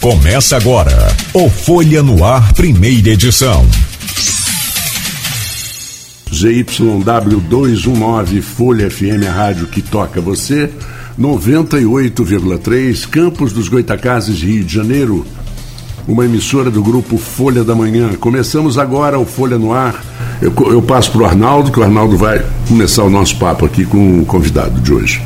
Começa agora o Folha no Ar, primeira edição. ZYW219 Folha FM, a rádio que toca você. 98,3 Campos dos Goitacazes, Rio de Janeiro. Uma emissora do grupo Folha da Manhã. Começamos agora o Folha no Ar. Eu, eu passo para o Arnaldo, que o Arnaldo vai começar o nosso papo aqui com o convidado de hoje.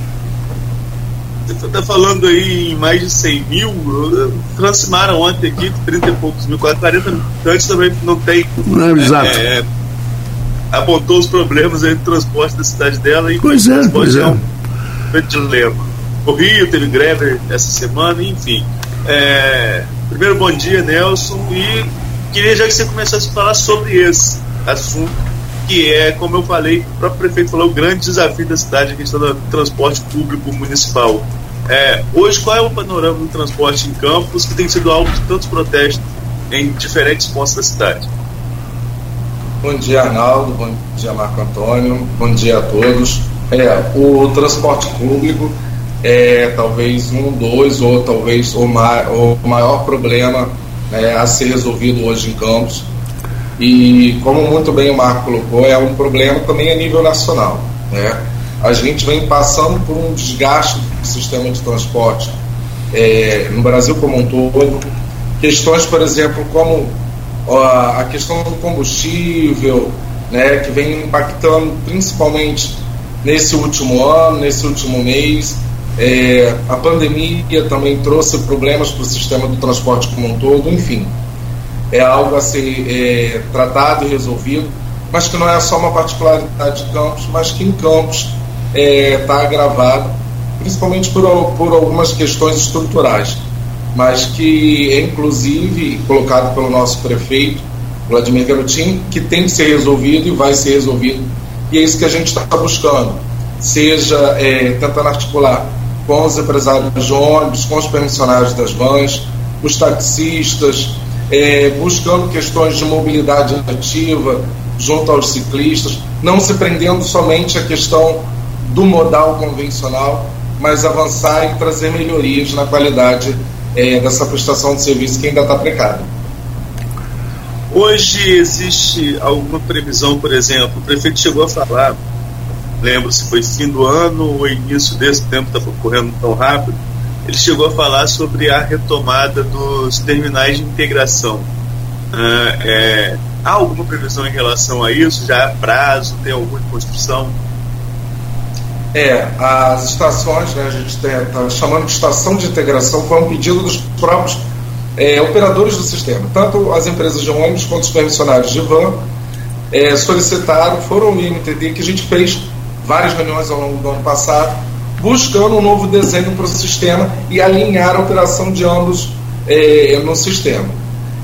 Você está falando aí em mais de 100 mil, transformaram ontem aqui 30 e poucos mil, quase 40 antes também não tem. Não, é, exato. É, apontou os problemas aí do transporte da cidade dela e pois é, pois é. é um dilema. O Rio teve greve essa semana, enfim. É, primeiro, bom dia, Nelson, e queria já que você começasse a falar sobre esse assunto, que é, como eu falei, o próprio prefeito falou, o grande desafio da cidade, a questão do transporte público municipal. É, hoje, qual é o panorama do transporte em campos, que tem sido alvo de tantos protestos em diferentes pontos da cidade? Bom dia, Arnaldo. Bom dia, Marco Antônio. Bom dia a todos. É, o transporte público é talvez um, dois, ou talvez o, ma o maior problema né, a ser resolvido hoje em Campos. E, como muito bem o Marco colocou, é um problema também a nível nacional. Né? A gente vem passando por um desgaste do sistema de transporte é, no Brasil como um todo. Questões, por exemplo, como a questão do combustível, né, que vem impactando principalmente nesse último ano, nesse último mês. É, a pandemia também trouxe problemas para o sistema do transporte como um todo, enfim. É algo a ser é, tratado e resolvido, mas que não é só uma particularidade de Campos, mas que em Campos está é, tá agravado, principalmente por, por algumas questões estruturais mas que é inclusive colocado pelo nosso prefeito, Vladimir Garotin, que tem que ser resolvido e vai ser resolvido. E é isso que a gente está buscando, seja é, tentando articular com os empresários de ônibus, com os permissionários das vans, os taxistas, é, buscando questões de mobilidade ativa junto aos ciclistas, não se prendendo somente à questão do modal convencional, mas avançar e trazer melhorias na qualidade é, dessa prestação de serviço que ainda está precária. Hoje existe alguma previsão, por exemplo, o prefeito chegou a falar, lembro se foi fim do ano ou início desse tempo, está correndo tão rápido, ele chegou a falar sobre a retomada dos terminais de integração. Ah, é, há alguma previsão em relação a isso? Já há prazo? Tem alguma construção? É, as estações, né, a gente está chamando de estação de integração, foi um pedido dos próprios é, operadores do sistema. Tanto as empresas de ônibus quanto os permissionários de van é, solicitaram, foram o IMTD, que a gente fez várias reuniões ao longo do ano passado, buscando um novo desenho para o sistema e alinhar a operação de ambos é, no sistema.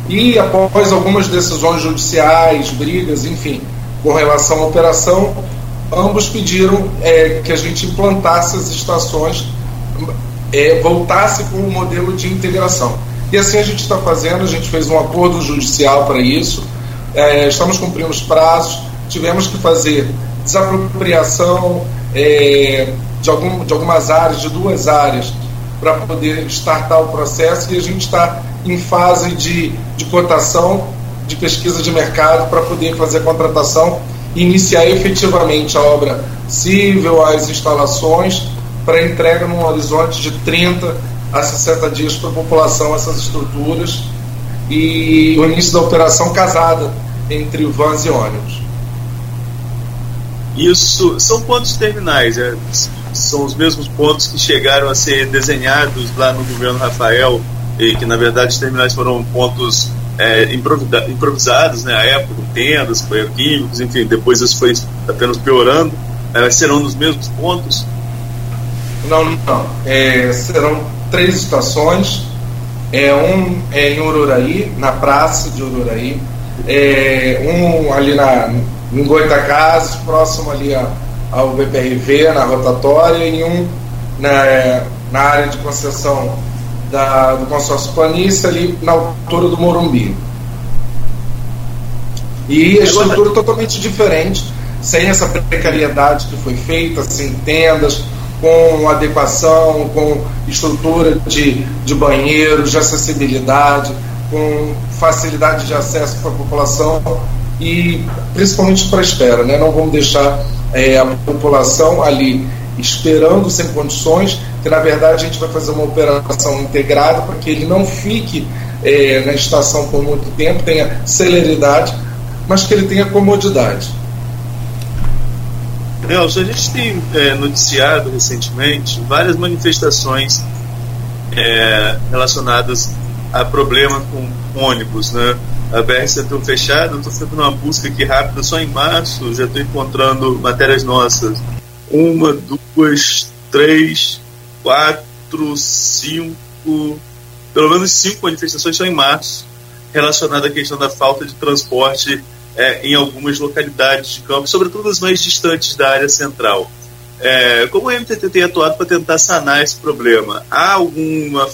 E após algumas decisões judiciais, brigas, enfim, com relação à operação, ambos pediram é, que a gente implantasse as estações, é, voltasse com o modelo de integração. E assim a gente está fazendo, a gente fez um acordo judicial para isso, é, estamos cumprindo os prazos, tivemos que fazer desapropriação é, de, algum, de algumas áreas, de duas áreas, para poder startar o processo e a gente está em fase de, de cotação, de pesquisa de mercado para poder fazer a contratação iniciar efetivamente a obra civil, as instalações, para entrega num horizonte de 30 a 60 dias para a população essas estruturas e o início da operação casada entre vans e ônibus. Isso são pontos terminais, é, são os mesmos pontos que chegaram a ser desenhados lá no governo Rafael e que na verdade os terminais foram pontos é, improvisados, né, à época, tendas, químicos, enfim, depois isso foi apenas piorando, é, serão nos mesmos pontos? Não, não. É, serão três estações, é, um é em Ururaí, na praça de Ururaí, é, um ali na, em Goitacazes, próximo ali a, ao BPRV, na rotatória, e um na, na área de concessão da, do consórcio Planície, ali na altura do Morumbi. E a estrutura totalmente diferente, sem essa precariedade que foi feita, sem tendas, com adequação, com estrutura de, de banheiros, de acessibilidade, com facilidade de acesso para a população e principalmente para a espera. Né? Não vamos deixar é, a população ali esperando sem condições, que na verdade a gente vai fazer uma operação integrada para que ele não fique é, na estação por muito tempo, tenha celeridade, mas que ele tenha comodidade. Nelson, a gente tem é, noticiado recentemente várias manifestações é, relacionadas a problema com ônibus, né? A BR Centro fechada, estou fazendo uma busca aqui rápida, só em março já estou encontrando matérias nossas. Uma, duas, três, quatro, cinco, pelo menos cinco manifestações só em março, relacionadas à questão da falta de transporte é, em algumas localidades de campo, sobretudo as mais distantes da área central. É, como o MTT tem atuado para tentar sanar esse problema? Há alguma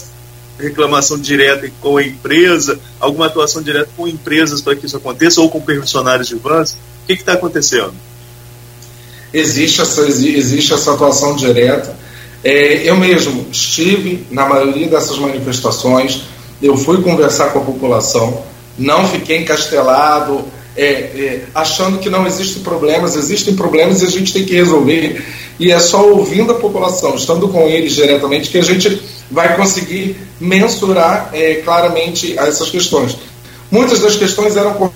reclamação direta com a empresa, alguma atuação direta com empresas para que isso aconteça, ou com permissionários de vans? O que está acontecendo? Existe essa, existe essa atuação direta. É, eu mesmo estive na maioria dessas manifestações, eu fui conversar com a população, não fiquei encastelado, é, é, achando que não existem problemas, existem problemas e a gente tem que resolver. E é só ouvindo a população, estando com eles diretamente, que a gente vai conseguir mensurar é, claramente essas questões. Muitas das questões eram com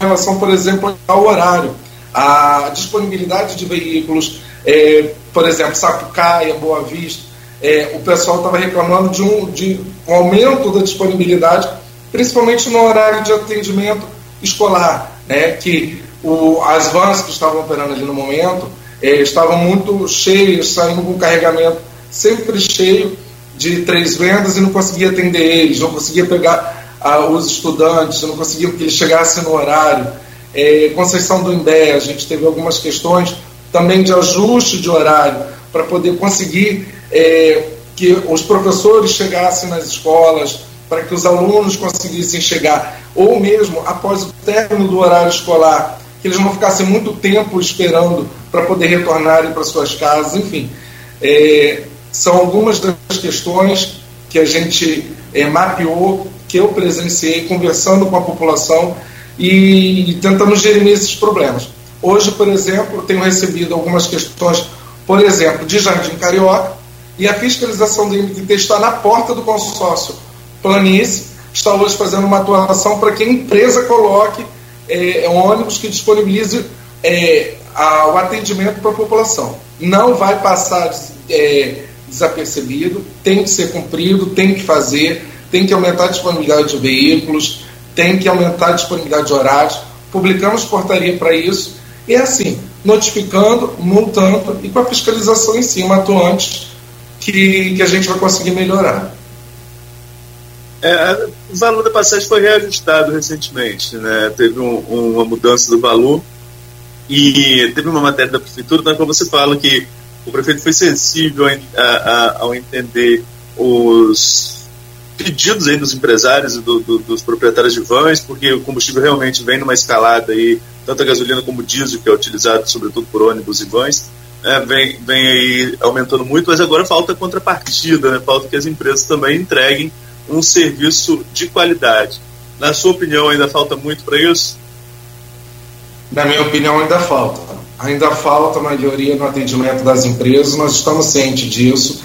relação, por exemplo, ao horário, a disponibilidade de veículos, é, por exemplo, Sapucaia, Boa Vista, é, o pessoal estava reclamando de um, de um aumento da disponibilidade, principalmente no horário de atendimento escolar, né, que o, as vans que estavam operando ali no momento é, estavam muito cheias, saindo com carregamento sempre cheio de três vendas e não conseguia atender eles, não conseguia pegar ah, os estudantes, não conseguia que eles chegassem no horário. É, Conceição do Imbé, a gente teve algumas questões também de ajuste de horário para poder conseguir é, que os professores chegassem nas escolas, para que os alunos conseguissem chegar, ou mesmo após o término do horário escolar, que eles não ficassem muito tempo esperando para poder retornarem para suas casas, enfim. É, são algumas das questões que a gente é, mapeou, que eu presenciei conversando com a população e, e tentando gerir esses problemas. Hoje, por exemplo, tenho recebido algumas questões, por exemplo, de Jardim Carioca, e a fiscalização do MTT está na porta do consórcio Planície está hoje fazendo uma atuação para que a empresa coloque é, ônibus que disponibilize é, a, o atendimento para a população. Não vai passar é, desapercebido, tem que ser cumprido, tem que fazer, tem que aumentar a disponibilidade de veículos, tem que aumentar a disponibilidade de horários. Publicamos portaria para isso e é assim, notificando, multando e com a fiscalização em cima atuante que, que a gente vai conseguir melhorar. É, o valor da passagem foi reajustado recentemente, né? teve um, uma mudança do valor e teve uma matéria da prefeitura na qual você fala que o prefeito foi sensível a, a, ao entender os pedidos aí dos empresários e do, do, dos proprietários de vans, porque o combustível realmente vem numa escalada aí, tanto a gasolina como o diesel, que é utilizado sobretudo por ônibus e vans, é, vem, vem aí aumentando muito, mas agora falta contrapartida, né? falta que as empresas também entreguem um serviço de qualidade. Na sua opinião, ainda falta muito para isso? Na minha opinião, ainda falta. Ainda falta melhoria no atendimento das empresas, nós estamos cientes disso.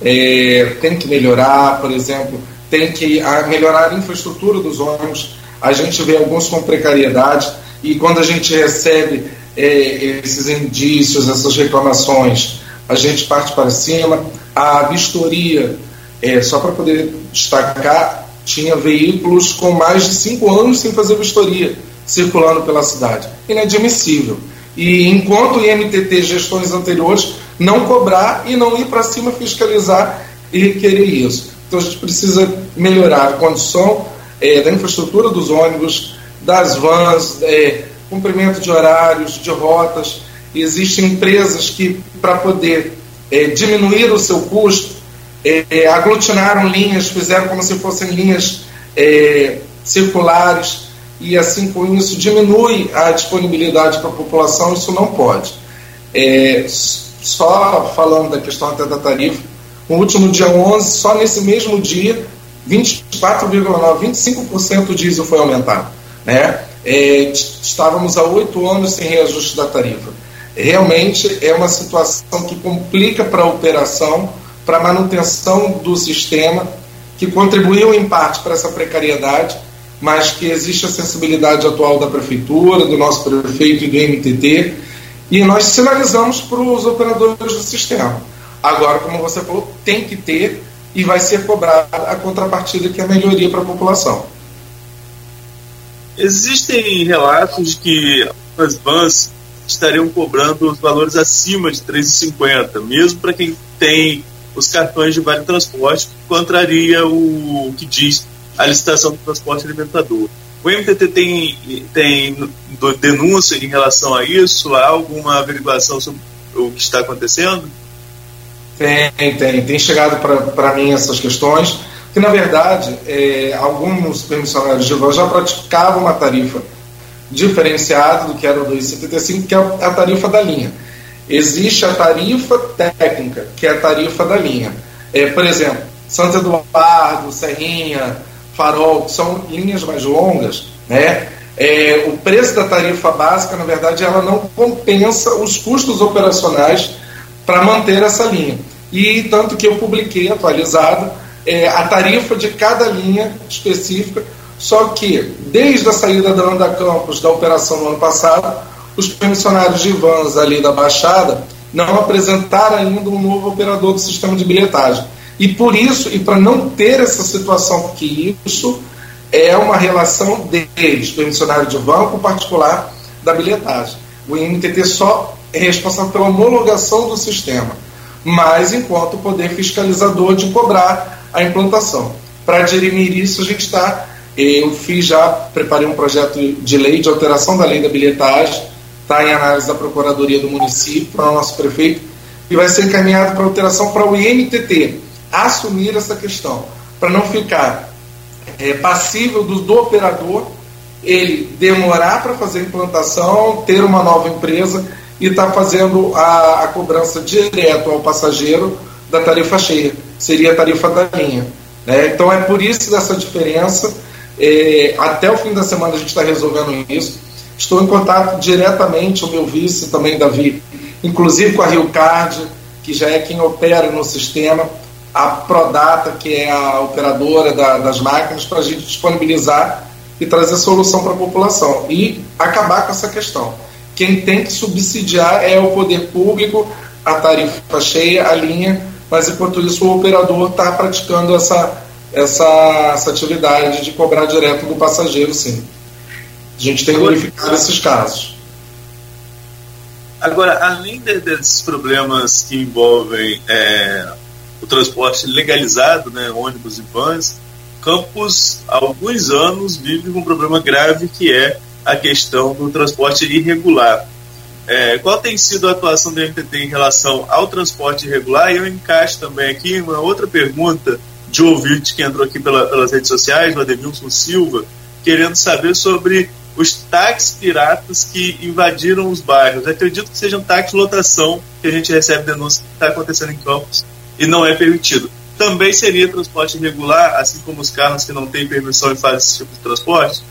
É, tem que melhorar, por exemplo, tem que a, melhorar a infraestrutura dos ônibus. A gente vê alguns com precariedade e quando a gente recebe é, esses indícios, essas reclamações, a gente parte para cima. A vistoria é, só para poder destacar, tinha veículos com mais de cinco anos sem fazer vistoria circulando pela cidade. Inadmissível. E enquanto o IMTT, gestões anteriores, não cobrar e não ir para cima fiscalizar e requerer isso. Então a gente precisa melhorar a condição é, da infraestrutura dos ônibus, das vans, é, cumprimento de horários, de rotas. Existem empresas que, para poder é, diminuir o seu custo, é, aglutinaram linhas, fizeram como se fossem linhas é, circulares, e assim com isso diminui a disponibilidade para a população, isso não pode. É, só falando da questão até da tarifa, no último dia 11, só nesse mesmo dia, 24,9%, 25% do diesel foi aumentado. Né? É, estávamos há oito anos sem reajuste da tarifa. Realmente é uma situação que complica para a operação, para a manutenção do sistema, que contribuiu em parte para essa precariedade, mas que existe a sensibilidade atual da prefeitura, do nosso prefeito e do MTT, e nós sinalizamos para os operadores do sistema. Agora, como você falou, tem que ter e vai ser cobrada a contrapartida que é a melhoria para a população. Existem relatos que as vans estariam cobrando os valores acima de R$ 3,50, mesmo para quem tem os cartões de vale transporte, que contraria o que diz a licitação do transporte alimentador. O MTT tem, tem denúncia em relação a isso? Há alguma averiguação sobre o que está acontecendo? Tem, tem. Tem chegado para mim essas questões, que na verdade é, alguns permissionários de van já praticavam uma tarifa diferenciada do que era o 2,75, que é a tarifa da linha. Existe a tarifa técnica, que é a tarifa da linha. É, por exemplo, Santo Eduardo, Serrinha, Farol, que são linhas mais longas, né? É, o preço da tarifa básica, na verdade, ela não compensa os custos operacionais para manter essa linha. E tanto que eu publiquei atualizado é, a tarifa de cada linha específica, só que desde a saída da Anda Campos da operação no ano passado, os permissionários de vans ali da Baixada não apresentaram ainda um novo operador do sistema de bilhetagem. E por isso, e para não ter essa situação, porque isso é uma relação deles, permissionário de van com particular da bilhetagem. O INTT só é responsável pela homologação do sistema, mas enquanto poder fiscalizador de cobrar a implantação. Para dirimir isso, a gente está. Eu fiz já, preparei um projeto de lei de alteração da lei da bilhetagem, está em análise da Procuradoria do município, para o nosso prefeito, e vai ser encaminhado para alteração para o INTT assumir essa questão, para não ficar é, passível do, do operador ele demorar para fazer a implantação, ter uma nova empresa e estar tá fazendo a, a, cobrança direto ao passageiro da tarifa cheia, seria a tarifa da linha. Né? Então é por isso dessa diferença. É, até o fim da semana a gente está resolvendo isso. Estou em contato diretamente, o meu vice também, Davi, inclusive com a Rio Card, que já é quem opera no sistema, a Prodata, que é a operadora da, das máquinas, para a gente disponibilizar e trazer solução para a população e acabar com essa questão. Quem tem que subsidiar é o poder público, a tarifa cheia, a linha, mas enquanto isso o operador está praticando essa, essa, essa atividade de cobrar direto do passageiro, sim. A gente tem verificado esses casos. Agora, além de, desses problemas que envolvem é, o transporte legalizado, né, ônibus e vans, Campos, há alguns anos, vive um problema grave que é a questão do transporte irregular. É, qual tem sido a atuação do MTT em relação ao transporte irregular? E eu encaixo também aqui uma outra pergunta de ouvinte que entrou aqui pela, pelas redes sociais, o Ademilson Silva, querendo saber sobre os táxis piratas que invadiram os bairros. acredito que sejam táxis lotação que a gente recebe denúncia que está acontecendo em Campos e não é permitido. Também seria transporte irregular, assim como os carros que não têm permissão e fazem esse tipo de transporte?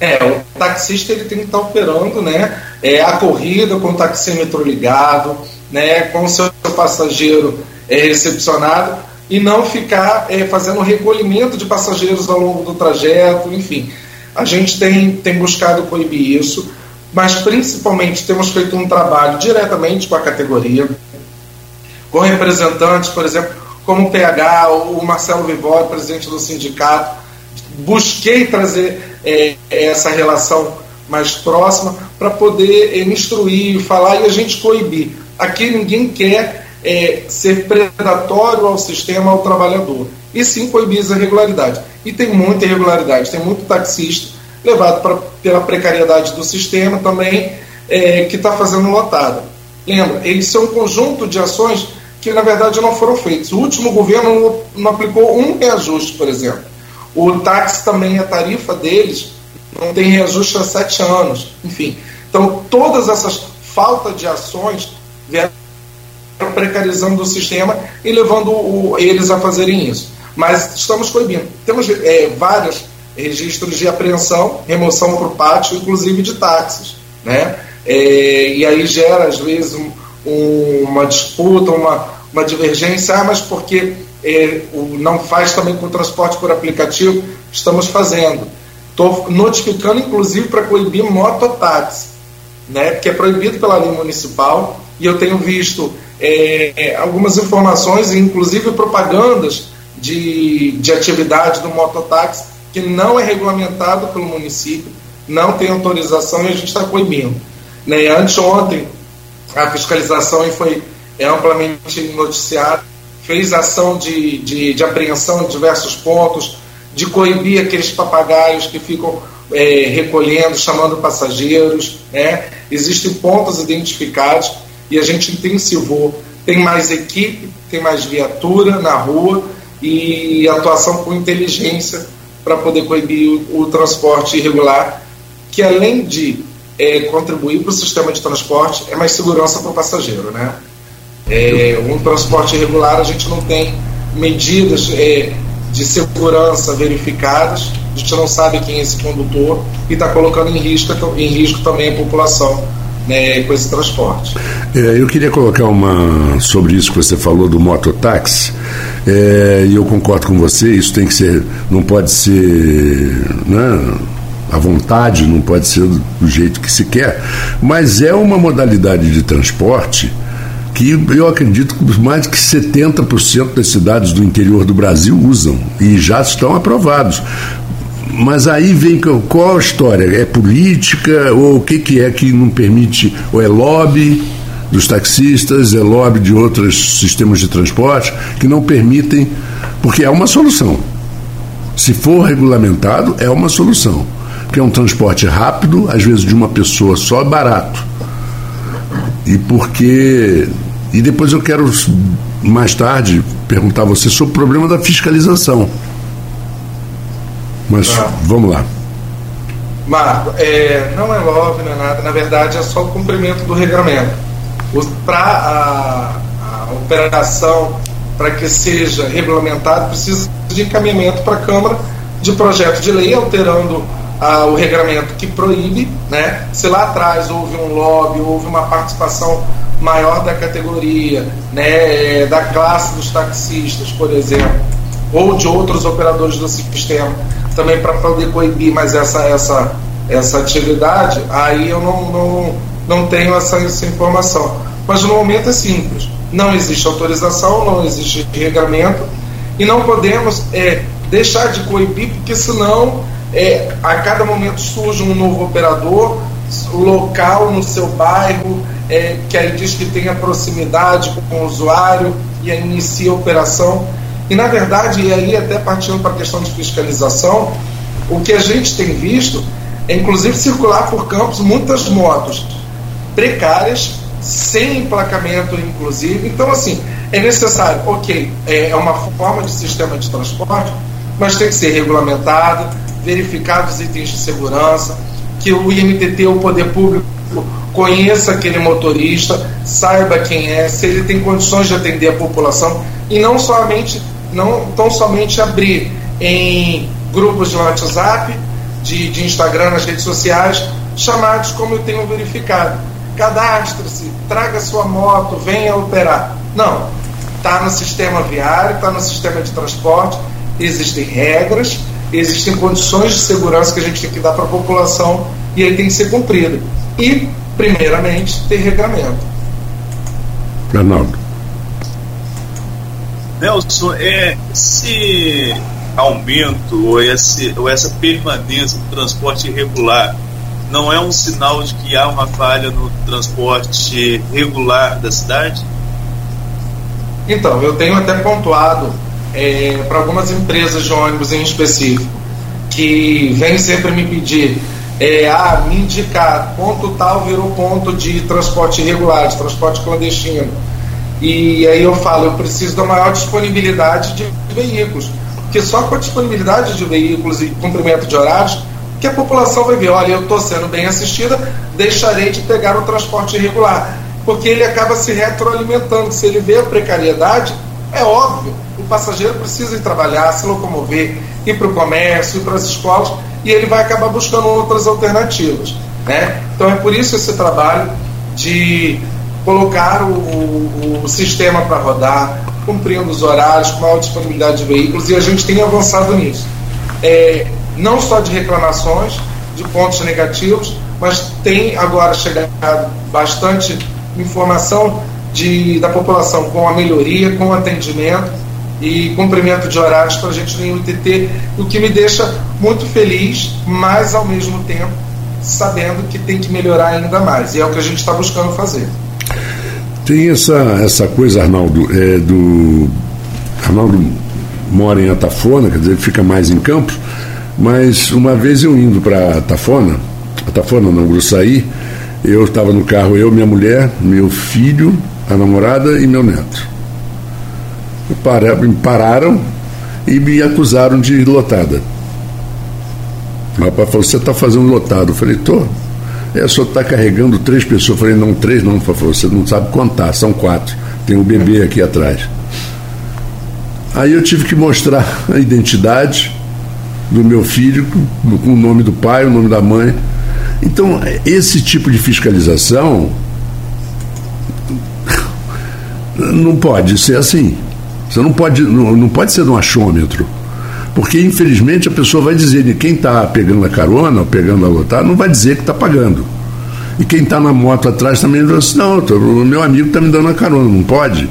É, o taxista ele tem que estar operando né, é, a corrida com o taxímetro ligado, né, com o seu passageiro é, recepcionado e não ficar é, fazendo recolhimento de passageiros ao longo do trajeto, enfim. A gente tem, tem buscado coibir isso, mas principalmente temos feito um trabalho diretamente com a categoria, com representantes, por exemplo, como o PH, o Marcelo Vivori, presidente do sindicato. Busquei trazer é, essa relação mais próxima para poder é, instruir, falar e a gente coibir. Aqui ninguém quer é, ser predatório ao sistema, ao trabalhador, e sim coibir as irregularidades. E tem muita irregularidade, tem muito taxista levado pra, pela precariedade do sistema também, é, que está fazendo lotada. Lembra, eles são um conjunto de ações que na verdade não foram feitos. O último governo não aplicou um reajuste, por exemplo. O táxi também, a tarifa deles, não tem reajuste há sete anos. Enfim, então todas essas faltas de ações vieram precarizando o sistema e levando o, eles a fazerem isso. Mas estamos coibindo. Temos é, vários registros de apreensão, remoção para o pátio, inclusive de táxis. Né? É, e aí gera, às vezes, um, um, uma disputa, uma, uma divergência, ah, mas porque é, o, não faz também com transporte por aplicativo? Estamos fazendo. Estou notificando, inclusive, para coibir mototáxi, né, que é proibido pela lei municipal, e eu tenho visto é, algumas informações, inclusive propagandas de, de atividade do mototáxi, que não é regulamentado pelo município, não tem autorização e a gente está coibindo. Né, anteontem, a fiscalização foi amplamente noticiada, fez ação de, de, de apreensão em diversos pontos, de coibir aqueles papagaios que ficam é, recolhendo, chamando passageiros. Né? Existem pontos identificados e a gente intensivou. Tem mais equipe, tem mais viatura na rua e atuação com inteligência para poder coibir o, o, transporte irregular, que além de é, contribuir para o sistema de transporte, é mais segurança para o passageiro. Né? É, um transporte irregular, a gente não tem medidas é, de segurança verificadas, a gente não sabe quem é esse condutor e está colocando em risco, em risco também a população né, com esse transporte. É, eu queria colocar uma sobre isso que você falou do mototáxi, é, e eu concordo com você, isso tem que ser, não pode ser né, à vontade, não pode ser do jeito que se quer, mas é uma modalidade de transporte que eu acredito que mais de que 70% das cidades do interior do Brasil usam e já estão aprovados. Mas aí vem qual a história? É política ou o que, que é que não permite? Ou é lobby dos taxistas, é lobby de outros sistemas de transporte que não permitem, porque é uma solução. Se for regulamentado, é uma solução. Porque é um transporte rápido, às vezes de uma pessoa só, barato. E porque e depois eu quero, mais tarde, perguntar a você sobre o problema da fiscalização. Mas ah. vamos lá. Marco, é, não é love, não é nada, na verdade é só o cumprimento do regramento. Para a, a operação, para que seja regulamentado, precisa de encaminhamento para a Câmara de projeto de lei, alterando ah, o regramento que proíbe, né? Se lá atrás houve um lobby, houve uma participação maior da categoria, né, da classe dos taxistas, por exemplo, ou de outros operadores do sistema, também para poder coibir mais essa, essa, essa atividade, aí eu não, não, não tenho essa, essa informação. Mas no momento é simples. Não existe autorização, não existe regramento e não podemos é, deixar de coibir, porque senão é, a cada momento surge um novo operador local no seu bairro, é, que aí diz que tem a proximidade com o usuário e aí inicia a operação. E na verdade, e aí até partindo para a questão de fiscalização, o que a gente tem visto é inclusive circular por campos muitas motos precárias, sem emplacamento inclusive. Então, assim, é necessário, ok, é, é uma forma de sistema de transporte, mas tem que ser regulamentado, verificado os itens de segurança, que o IMTT, o poder público, conheça aquele motorista, saiba quem é, se ele tem condições de atender a população e não somente não tão somente abrir em grupos de WhatsApp, de, de Instagram, nas redes sociais, chamados como eu tenho verificado. Cadastre-se, traga sua moto, venha operar. Não, está no sistema viário, está no sistema de transporte, existem regras, existem condições de segurança que a gente tem que dar para a população e aí tem que ser cumprido. E primeiramente, ter regramento. Fernando. Nelson, é, esse aumento ou, esse, ou essa permanência do transporte irregular não é um sinal de que há uma falha no transporte regular da cidade? Então, eu tenho até pontuado é, para algumas empresas de ônibus em específico que vêm sempre me pedir é, ah, me indicar ponto tal virou ponto de transporte irregular, de transporte clandestino. E aí eu falo, eu preciso da maior disponibilidade de veículos. Porque só com a disponibilidade de veículos e cumprimento de horários, que a população vai ver, olha, eu estou sendo bem assistida, deixarei de pegar o transporte irregular. porque ele acaba se retroalimentando. Se ele vê a precariedade, é óbvio, o passageiro precisa ir trabalhar, se locomover, ir para o comércio, ir para as escolas, e ele vai acabar buscando outras alternativas. Né? Então é por isso esse trabalho de colocar o, o, o sistema para rodar, cumprindo os horários, com maior disponibilidade de veículos, e a gente tem avançado nisso. É, não só de reclamações, de pontos negativos, mas tem agora chegado bastante informação de, da população com a melhoria, com o atendimento e cumprimento de horários para a gente no UTT, o que me deixa muito feliz, mas ao mesmo tempo sabendo que tem que melhorar ainda mais, e é o que a gente está buscando fazer. Tem essa, essa coisa, Arnaldo, é, do. Arnaldo mora em Atafona, quer dizer, fica mais em Campos, mas uma vez eu indo para Atafona, Atafona não, Gruçaí, eu estava no carro, eu, minha mulher, meu filho, a namorada e meu neto. Me pararam e me acusaram de lotada. O rapaz falou, você está fazendo lotado. Eu falei, tô. É, só está carregando três pessoas. Eu falei, não, três não, você não sabe contar, são quatro. Tem um bebê aqui atrás. Aí eu tive que mostrar a identidade do meu filho, com o nome do pai, o nome da mãe. Então, esse tipo de fiscalização não pode ser assim. Você não pode, não, não pode ser no achômetro. Porque, infelizmente, a pessoa vai dizer, de quem está pegando a carona ou pegando a lotada, não vai dizer que está pagando. E quem está na moto atrás também vai dizer, não, o meu amigo está me dando a carona, não pode.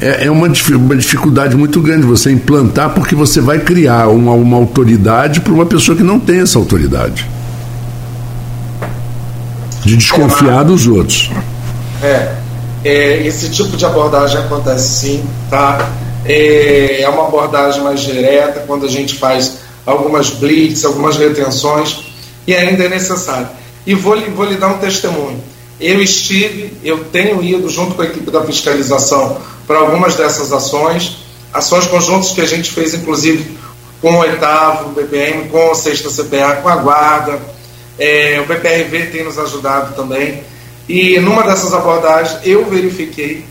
É, é uma, uma dificuldade muito grande você implantar, porque você vai criar uma, uma autoridade para uma pessoa que não tem essa autoridade. De desconfiar dos outros. É, é, esse tipo de abordagem acontece sim, tá? É, é uma abordagem mais direta, quando a gente faz algumas blitz, algumas retenções, e ainda é necessário. E vou, vou lhe dar um testemunho. Eu estive, eu tenho ido junto com a equipe da fiscalização para algumas dessas ações, ações conjuntas que a gente fez, inclusive, com o oitavo BPM, com a sexta CPA, com a guarda. É, o BPRV tem nos ajudado também. E numa dessas abordagens, eu verifiquei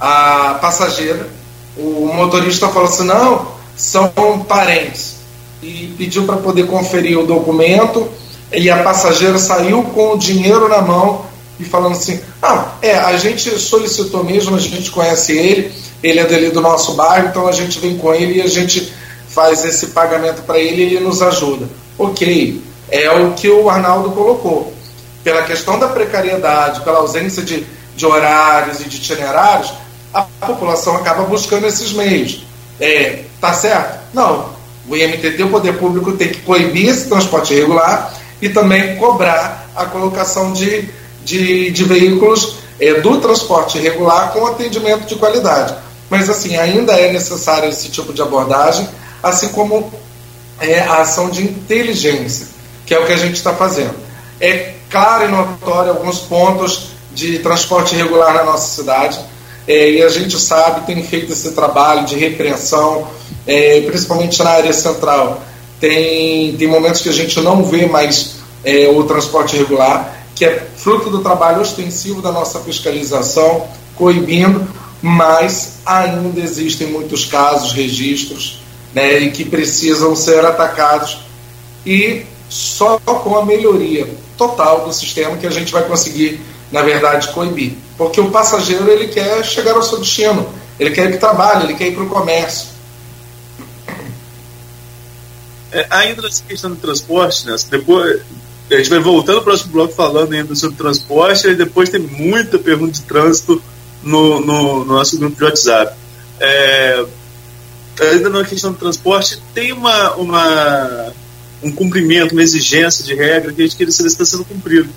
a passageira o motorista falou assim: não, são parentes. E pediu para poder conferir o documento. E a passageira saiu com o dinheiro na mão e falando assim: ah, é, a gente solicitou mesmo, a gente conhece ele, ele é dali do nosso bairro, então a gente vem com ele e a gente faz esse pagamento para ele e ele nos ajuda. Ok, é o que o Arnaldo colocou. Pela questão da precariedade, pela ausência de, de horários e de itinerários, a população acaba buscando esses meios. É, tá certo? Não. O IMTT, o poder público, tem que proibir esse transporte irregular e também cobrar a colocação de, de, de veículos é, do transporte irregular com atendimento de qualidade. Mas, assim, ainda é necessário esse tipo de abordagem, assim como é, a ação de inteligência, que é o que a gente está fazendo. É claro e notório alguns pontos de transporte irregular na nossa cidade é, e a gente sabe, tem feito esse trabalho de repreensão, é, principalmente na área central. Tem, tem momentos que a gente não vê mais é, o transporte regular, que é fruto do trabalho ostensivo da nossa fiscalização, coibindo, mas ainda existem muitos casos, registros, né, e que precisam ser atacados. E só com a melhoria total do sistema que a gente vai conseguir, na verdade, coibir. Porque o passageiro ele quer chegar ao seu destino, ele quer ir para o trabalho, ele quer ir para o comércio. É, ainda nessa questão do transporte, né, depois a gente vai voltando para o próximo bloco falando ainda sobre transporte, e depois tem muita pergunta de trânsito no, no, no nosso grupo de WhatsApp. É, ainda na questão do transporte, tem uma, uma, um cumprimento, uma exigência de regra que a gente queria saber se está sendo cumprido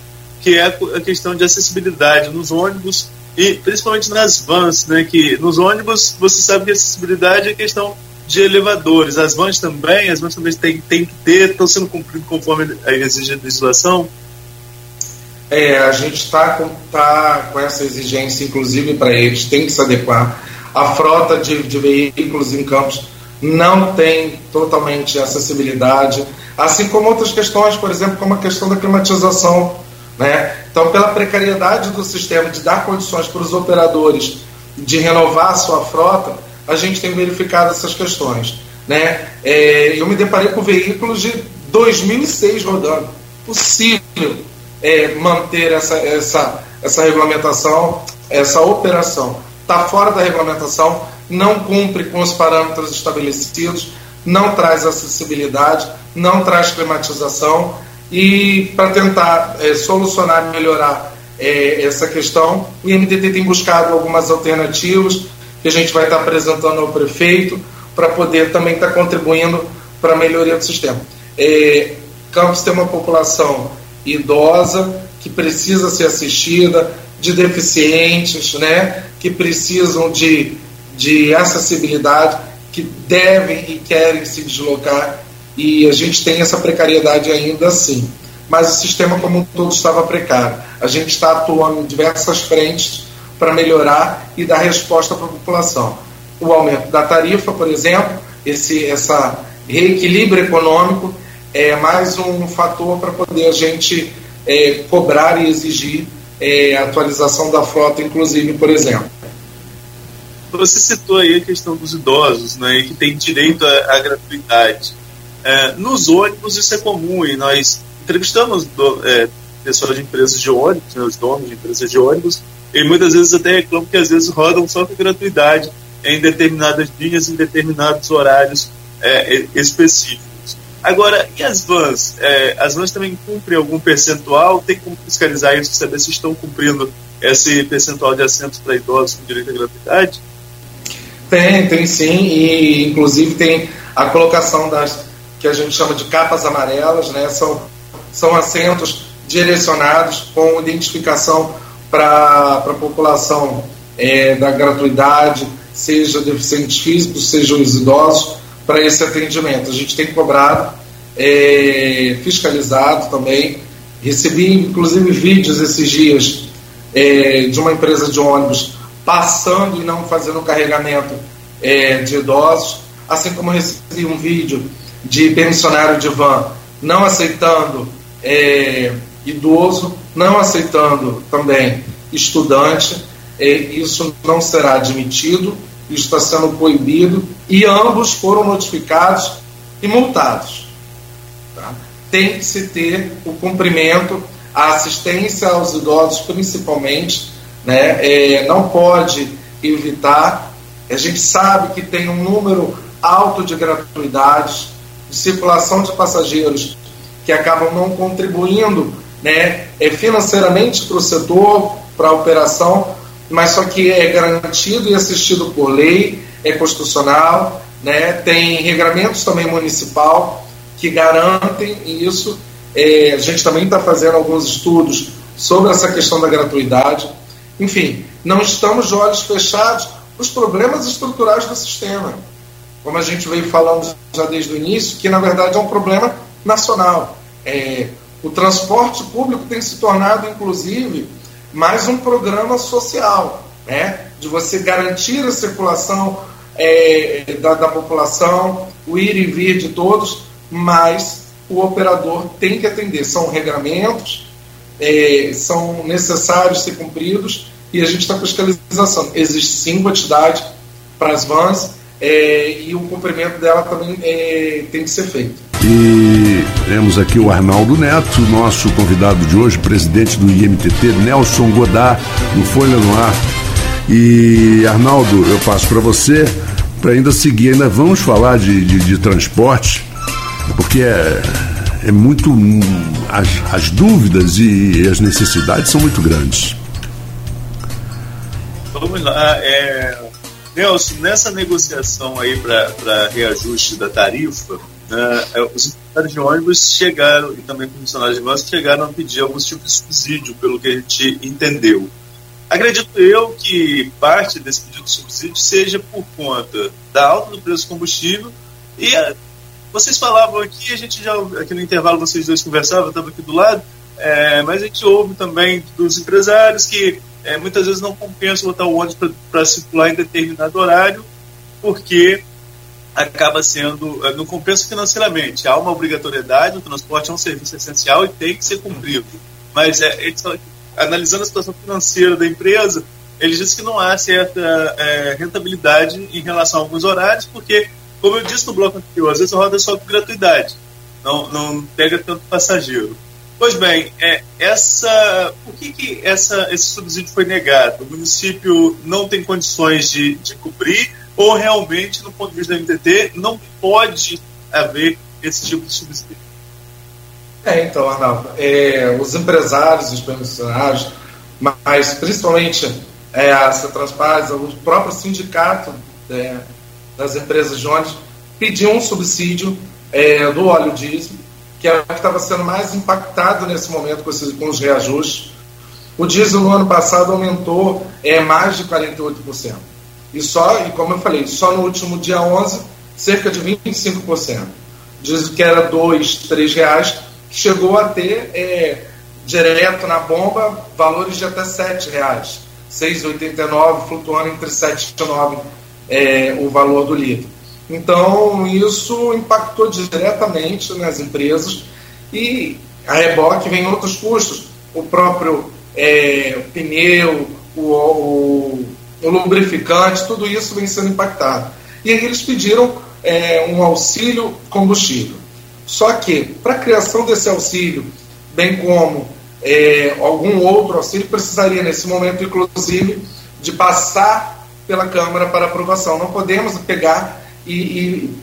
que é a questão de acessibilidade nos ônibus e principalmente nas vans, né? Que nos ônibus você sabe que acessibilidade é questão de elevadores. As vans também, as vans também têm, têm que ter, estão sendo cumpridas conforme a exigência da legislação. É, a gente está com, tá com essa exigência, inclusive para eles, tem que se adequar. A frota de, de veículos em campos não tem totalmente acessibilidade, assim como outras questões, por exemplo, como a questão da climatização né? Então, pela precariedade do sistema de dar condições para os operadores de renovar a sua frota, a gente tem verificado essas questões. Né? É, eu me deparei com veículos de 2006 rodando. Possível é, manter essa, essa, essa regulamentação, essa operação. Está fora da regulamentação, não cumpre com os parâmetros estabelecidos, não traz acessibilidade, não traz climatização. E para tentar é, solucionar melhorar é, essa questão, o IMDT tem buscado algumas alternativas que a gente vai estar apresentando ao prefeito para poder também estar contribuindo para a melhoria do sistema. É, Campos tem uma população idosa que precisa ser assistida, de deficientes, né, que precisam de, de acessibilidade, que devem e querem se deslocar, e a gente tem essa precariedade ainda assim. Mas o sistema como um todo estava precário. A gente está atuando em diversas frentes para melhorar e dar resposta para a população. O aumento da tarifa, por exemplo, esse essa reequilíbrio econômico é mais um fator para poder a gente é, cobrar e exigir é, atualização da frota, inclusive, por exemplo. Você citou aí a questão dos idosos, né, que tem direito à, à gratuidade. É, nos ônibus isso é comum e nós entrevistamos do, é, pessoas de empresas de ônibus, né, os donos de empresas de ônibus, e muitas vezes até reclamam que às vezes rodam só com gratuidade em determinadas linhas, em determinados horários é, específicos. Agora, e as vans? É, as vans também cumprem algum percentual? Tem como fiscalizar isso, saber se estão cumprindo esse percentual de assentos para idosos com direito à gratuidade? Tem, tem sim, e inclusive tem a colocação das que a gente chama de capas amarelas, né? São, são assentos direcionados com identificação para a população é, da gratuidade, seja deficientes físicos, sejam os idosos, para esse atendimento. A gente tem cobrado, é, fiscalizado também. Recebi, inclusive, vídeos esses dias é, de uma empresa de ônibus passando e não fazendo carregamento é, de idosos, assim como recebi um vídeo de pensionário de van não aceitando é, idoso, não aceitando também estudante. É, isso não será admitido está sendo proibido, e ambos foram notificados e multados. Tá? Tem que se ter o cumprimento, a assistência aos idosos, principalmente, né? É, não pode evitar. A gente sabe que tem um número alto de gratuidades, de circulação de passageiros que acabam não contribuindo né, é, financeiramente para o setor, para a operação, mas só que é garantido e assistido por lei, é constitucional, né? tem regramentos também municipal que garantem isso. É, a gente também está fazendo alguns estudos sobre essa questão da gratuidade. Enfim, não estamos de olhos fechados os problemas estruturais do sistema. Como a gente veio falando já desde o início, que na verdade é um problema nacional. É, o transporte público tem se tornado, inclusive, mais um programa social, né? de você garantir a circulação é, da, da população, o ir e vir de todos, mas o operador tem que atender. São regramentos, é, são necessários ser cumpridos e a gente está fiscalização. Existe sim quantidade para as vans é, e o cumprimento dela também é, tem que ser feito. E temos aqui o Arnaldo Neto, nosso convidado de hoje, presidente do IMTT, Nelson Godard, no Folha no Ar. E Arnaldo, eu passo para você para ainda seguir, ainda vamos falar de, de, de transporte, porque é, é muito. As, as dúvidas e as necessidades são muito grandes. Vamos lá. É, Nelson, nessa negociação aí para reajuste da tarifa, né, é, os empresários de ônibus chegaram, e também funcionários de ônibus, chegaram a pedir alguns tipos de subsídio, pelo que a gente entendeu. Acredito eu que parte desse pedido de subsídio seja por conta da alta do preço do combustível e a, vocês falavam aqui, a gente já aqui no intervalo vocês dois conversavam, eu estava aqui do lado, é, mas a gente ouve também dos empresários que é, muitas vezes não compensa botar o ônibus para circular em determinado horário, porque acaba sendo, eh, não compensa financeiramente. Há uma obrigatoriedade, o transporte é um serviço essencial e tem que ser cumprido. Mas é, analisando a situação financeira da empresa, ele disse que não há certa é, rentabilidade em relação a alguns horários, porque, como eu disse no bloco anterior, às vezes roda só com gratuidade, não, não pega tanto passageiro. Pois bem, é, essa, por que, que essa, esse subsídio foi negado? O município não tem condições de, de cobrir ou realmente, no ponto de vista da MTT, não pode haver esse tipo de subsídio? É, então, Arnaldo, é, os empresários, os pensionários, mas principalmente é, a Cetraspaz, o próprio sindicato é, das empresas de ônibus, pediu um subsídio é, do óleo diesel que é o que estava sendo mais impactado nesse momento com, esses, com os reajustes. O diesel no ano passado aumentou é, mais de 48%. E só, e como eu falei, só no último dia 11, cerca de 25%. Diesel que era dois, três reais, chegou a ter é, direto na bomba valores de até sete reais. 6,89, flutuando entre 7 e 9 é, o valor do litro. Então, isso impactou diretamente nas empresas e a reboque vem outros custos, o próprio é, pneu, o, o, o, lubrificante, tudo isso vem sendo impactado. E eles pediram é, um auxílio combustível. Só que, para a criação desse auxílio, bem como é, algum outro auxílio, precisaria, nesse momento, inclusive, de passar pela Câmara para aprovação. Não podemos pegar e, e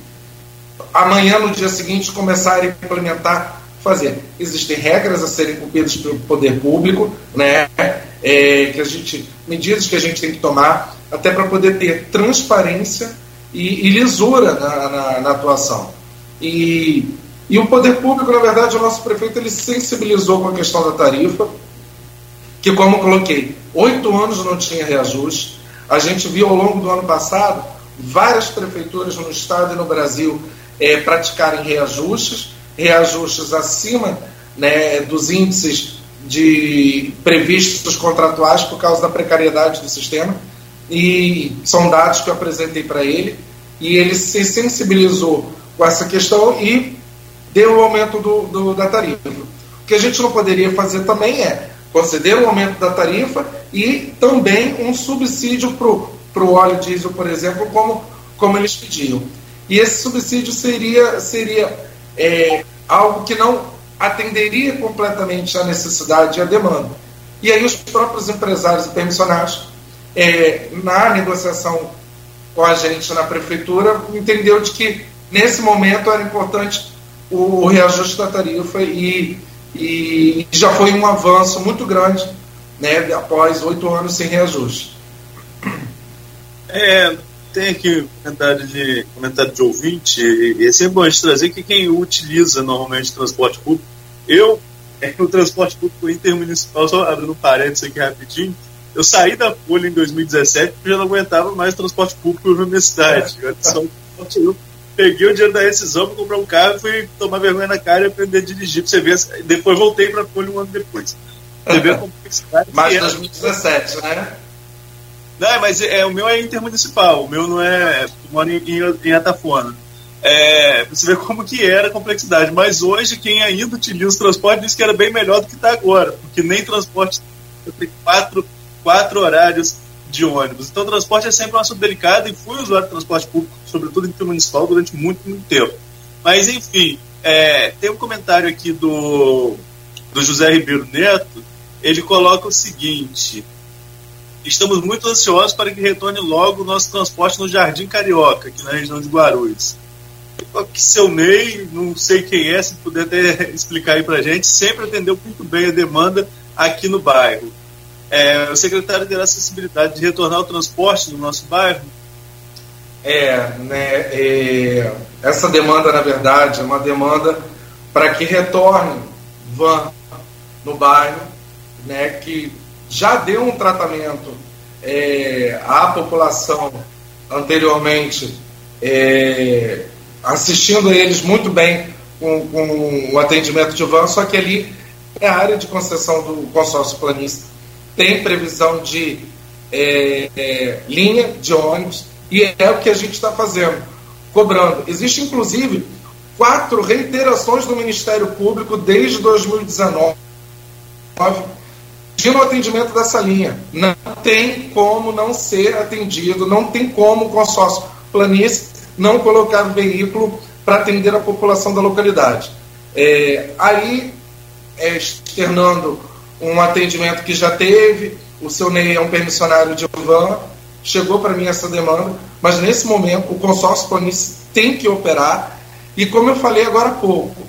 amanhã, no dia seguinte, começar a implementar, fazer. Existem regras a serem cumpridas pelo poder público, né? É, que a gente, medidas que a gente tem que tomar, até para poder ter transparência e, e lisura na, na, na, atuação. E, e o poder público, na verdade, o nosso prefeito ele sensibilizou com a questão da tarifa, que, como coloquei, oito anos não tinha reajuste. A gente viu ao longo do ano passado várias prefeituras no estado e no Brasil é, praticarem reajustes, reajustes acima né, dos índices de previstos contratuais por causa da precariedade do sistema. E são dados que eu apresentei para ele. E ele se sensibilizou com essa questão e deu o aumento do, do, da tarifa. O que a gente não poderia fazer também é conceder o aumento da tarifa e também um subsídio para para o óleo diesel, por exemplo, como, como eles pediam. E esse subsídio seria, seria é, algo que não atenderia completamente à necessidade e à demanda. E aí os próprios empresários e permissionários, é, na negociação com a gente na prefeitura, entendeu de que nesse momento era importante o, o reajuste da tarifa e, e já foi um avanço muito grande né, após oito anos sem reajuste. É, tem aqui comentário de, comentário de ouvinte, e é sempre bom a gente trazer que quem utiliza normalmente transporte público, eu, é, o transporte público intermunicipal, só abrindo um parênteses aqui rapidinho, eu saí da Folha em 2017 porque já não aguentava mais transporte público na minha cidade. Eu, eu peguei o dinheiro da rescisão para comprar um carro, fui tomar vergonha na cara e aprender a dirigir. Você ver, depois voltei para a Folha um ano depois. Você vê a complexidade. Mais 2017, né? Não, mas é, o meu é intermunicipal, o meu não é. moro em, em, Atafona. É, você vê como que era a complexidade. Mas hoje, quem ainda utiliza o transporte diz que era bem melhor do que está agora, porque nem transporte tem quatro, quatro horários de ônibus. Então, o transporte é sempre um assunto delicado e fui usuário de transporte público, sobretudo intermunicipal, durante muito, muito tempo. Mas, enfim, é, tem um comentário aqui do, do José Ribeiro Neto. Ele coloca o seguinte: Estamos muito ansiosos para que retorne logo o nosso transporte no Jardim Carioca, aqui na região de Guarulhos. Que seu Ney, não sei quem é, se puder até explicar aí para a gente, sempre atendeu muito bem a demanda aqui no bairro. É, o secretário terá acessibilidade de retornar o transporte no nosso bairro? É, né, é, essa demanda, na verdade, é uma demanda para que retorne van no bairro, né, que já deu um tratamento é, à população anteriormente, é, assistindo eles muito bem com, com, o atendimento de van, só que ali é a área de concessão do consórcio planista. Tem previsão de é, é linha de ônibus e é o que a gente está fazendo, cobrando. Existe, inclusive, quatro reiterações do Ministério Público desde 2019 pedindo o atendimento dessa linha. Não tem como não ser atendido, não tem como o consórcio planície não colocar veículo para atender a população da localidade. É, aí, é, externando um atendimento que já teve, o seu Ney é um permissionário de van, chegou para mim essa demanda, mas nesse momento o consórcio planície tem que operar, e como eu falei agora há pouco,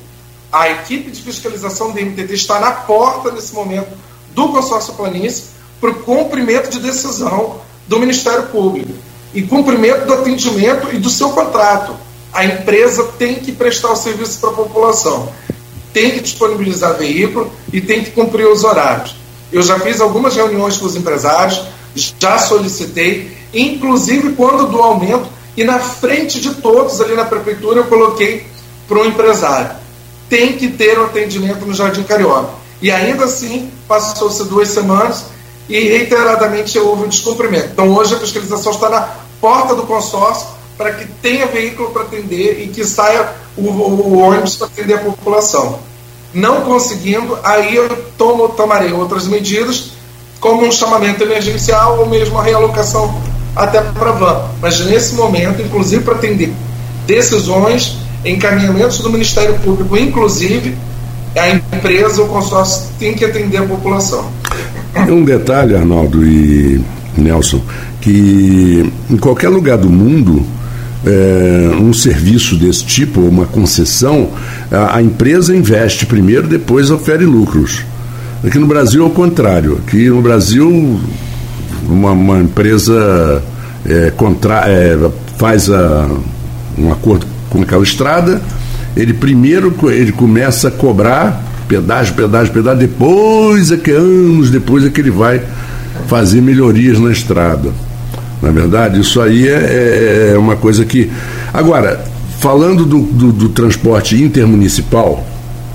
a equipe de fiscalização do MTT está na porta nesse momento do consórcio planície para o cumprimento de decisão do Ministério Público e cumprimento do atendimento e do seu contrato. A empresa tem que prestar o serviço para a população, tem que disponibilizar veículo e tem que cumprir os horários. Eu já fiz algumas reuniões com os empresários, já solicitei, inclusive quando do aumento, e na frente de todos ali na prefeitura eu coloquei para o empresário. Tem que ter o um atendimento no Jardim Carioca. E ainda assim, passou-se duas semanas e reiteradamente houve um descumprimento. Então hoje a fiscalização está na porta do consórcio para que tenha veículo para atender e que saia o, o ônibus para atender a população. Não conseguindo, aí eu tomo, tomarei outras medidas, como um chamamento emergencial ou mesmo a realocação até para a van. Mas nesse momento, inclusive para atender decisões, encaminhamentos do Ministério Público, inclusive a empresa, o consórcio tem que atender a população. Um detalhe, Arnaldo e Nelson, que em qualquer lugar do mundo, é, um serviço desse tipo, uma concessão, a, a, empresa investe primeiro, depois ofere lucros. Aqui no Brasil é o contrário. Aqui no Brasil, uma, uma empresa é, contra, é, faz a, um acordo com aquela estrada, ele primeiro ele começa a cobrar pedágio, pedágio, pedágio, depois é que anos depois é que ele vai fazer melhorias na estrada. Na é verdade, isso aí é, é, é, uma coisa que. Agora, falando do, do, do transporte intermunicipal,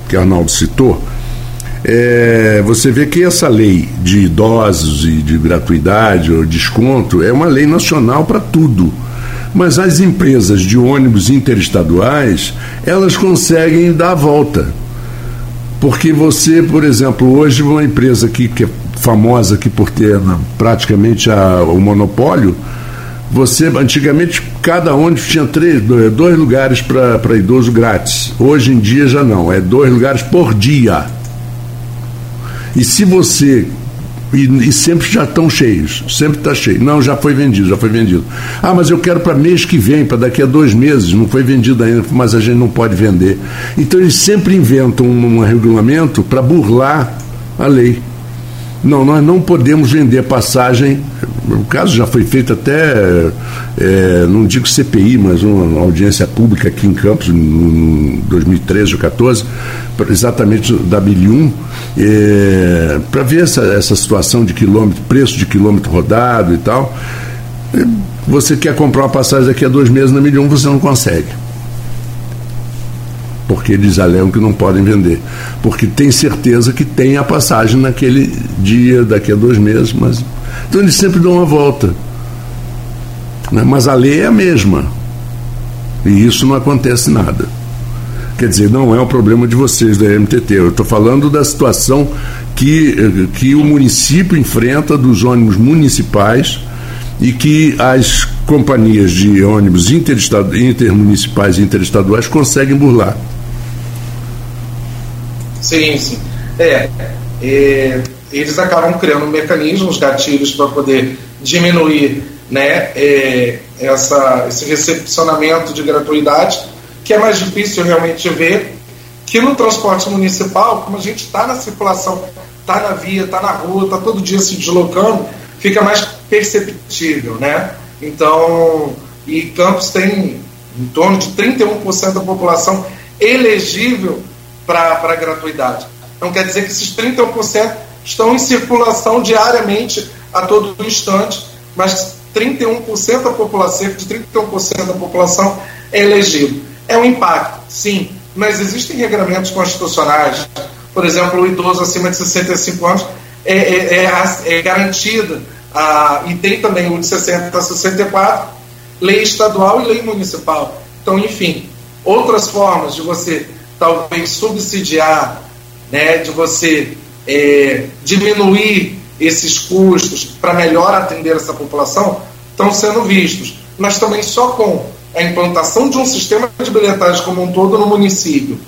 que Arnaldo citou, é, você vê que essa lei de idosos e de gratuidade ou desconto é uma lei nacional para tudo. Mas as empresas de ônibus interestaduais, elas conseguem dar a volta. Porque você, por exemplo, hoje uma empresa aqui que é famosa aqui por ter né, praticamente a, o monopólio, você antigamente cada ônibus tinha três, dois lugares para idoso grátis. Hoje em dia já não, é dois lugares por dia. E se você e, e, sempre já estão cheios, sempre está cheio. Não, já foi vendido, já foi vendido. Ah, mas eu quero para mês que vem, para daqui a dois meses, não foi vendido ainda, mas a gente não pode vender. Então eles sempre inventam um, um regulamento para burlar a lei. Não, nós não podemos vender passagem. O caso já foi feito até, é, não digo CPI, mas uma audiência pública aqui em Campos, em 2013 ou 2014, exatamente da Bilium, é, para ver essa, essa situação de quilômetro, preço de quilômetro rodado e tal. Você quer comprar uma passagem daqui a dois meses na Milium, você não consegue porque eles alegam que não podem vender. Porque tem certeza que tem a passagem naquele dia, daqui a dois meses, mas. Então eles sempre dão uma volta. Né? Mas a lei é a mesma. E isso não acontece nada. Quer dizer, não é um problema de vocês da MTT. Eu estou falando da situação que, que o município enfrenta dos ônibus municipais e que as companhias de ônibus intermunicipais e interestaduais conseguem burlar. Sim, sim. É, é, eles acabam criando mecanismos, gatilhos para poder diminuir né, é, essa, esse recepcionamento de gratuidade, que é mais difícil realmente ver que no transporte municipal, como a gente está na circulação, está na via, está na rua, está todo dia se deslocando, fica mais perceptível, né? Então, e Campos tem em torno de 31% da população elegível para a gratuidade. Não quer dizer que esses 31% estão em circulação diariamente a todo instante, mas 31% da população, cerca de 31% da população é elegível. É um impacto, sim, mas existem regramentos constitucionais. Por exemplo, o idoso acima de 65 anos é, é, é, é garantida, ah, e tem também o de 60 a 64, lei estadual e lei municipal. Então, enfim, outras formas de você talvez subsidiar, né, de você é, diminuir esses custos para melhor atender essa população estão sendo vistos, mas também só com a implantação de um sistema de bilhetagem como um todo no município.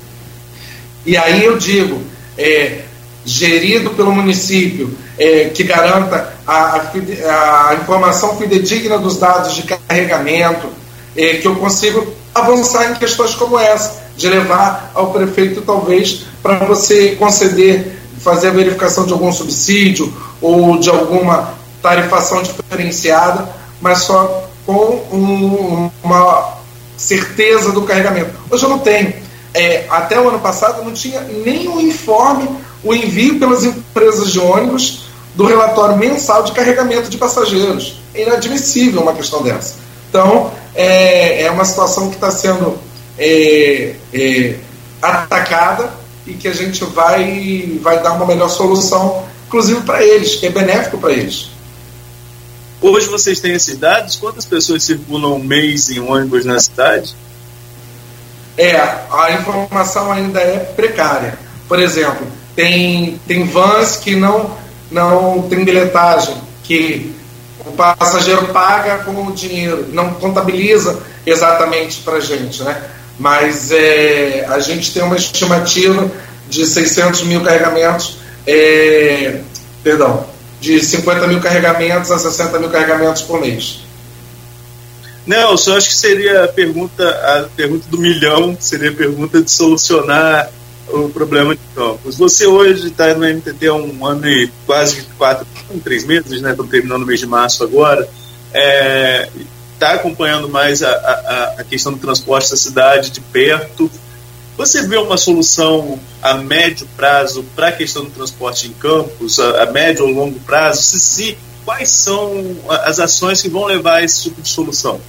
E aí eu digo, é, gerido pelo município, é, que garanta a, a, a, informação fidedigna dos dados de carregamento, é, que eu consigo avançar em questões como essa, de levar ao prefeito, talvez, para você conceder, fazer a verificação de algum subsídio ou de alguma tarifação diferenciada, mas só com um, uma certeza do carregamento. Hoje eu não tenho. É, até o ano passado não tinha nem um informe, o envio pelas empresas de ônibus do relatório mensal de carregamento de passageiros. É inadmissível uma questão dessa. Então, é, é uma situação que está sendo é, é, atacada e que a gente vai, vai dar uma melhor solução, inclusive para eles, que é benéfico para eles. Hoje vocês têm esses dados? Quantas pessoas circulam um mês em ônibus na cidade? É, a informação ainda é precária. Por exemplo, tem, tem vans que não, não tem bilhetagem, que o passageiro paga com o dinheiro, não contabiliza exatamente para a gente, né? Mas é, a gente tem uma estimativa de 600 mil carregamentos, é, perdão, de 50 mil carregamentos a 60 mil carregamentos por mês. Nelson, acho que seria a pergunta, a pergunta do milhão, seria a pergunta de solucionar o problema de campos. Você hoje está no MTT há um ano e quase quatro, três meses, né? Estamos terminando o mês de março agora. Está é, tá acompanhando mais a, a, a questão do transporte da cidade de perto. Você vê uma solução a médio prazo para a questão do transporte em campos, a, a médio ou longo prazo? Se sim, quais são as ações que vão levar a esse tipo de solução?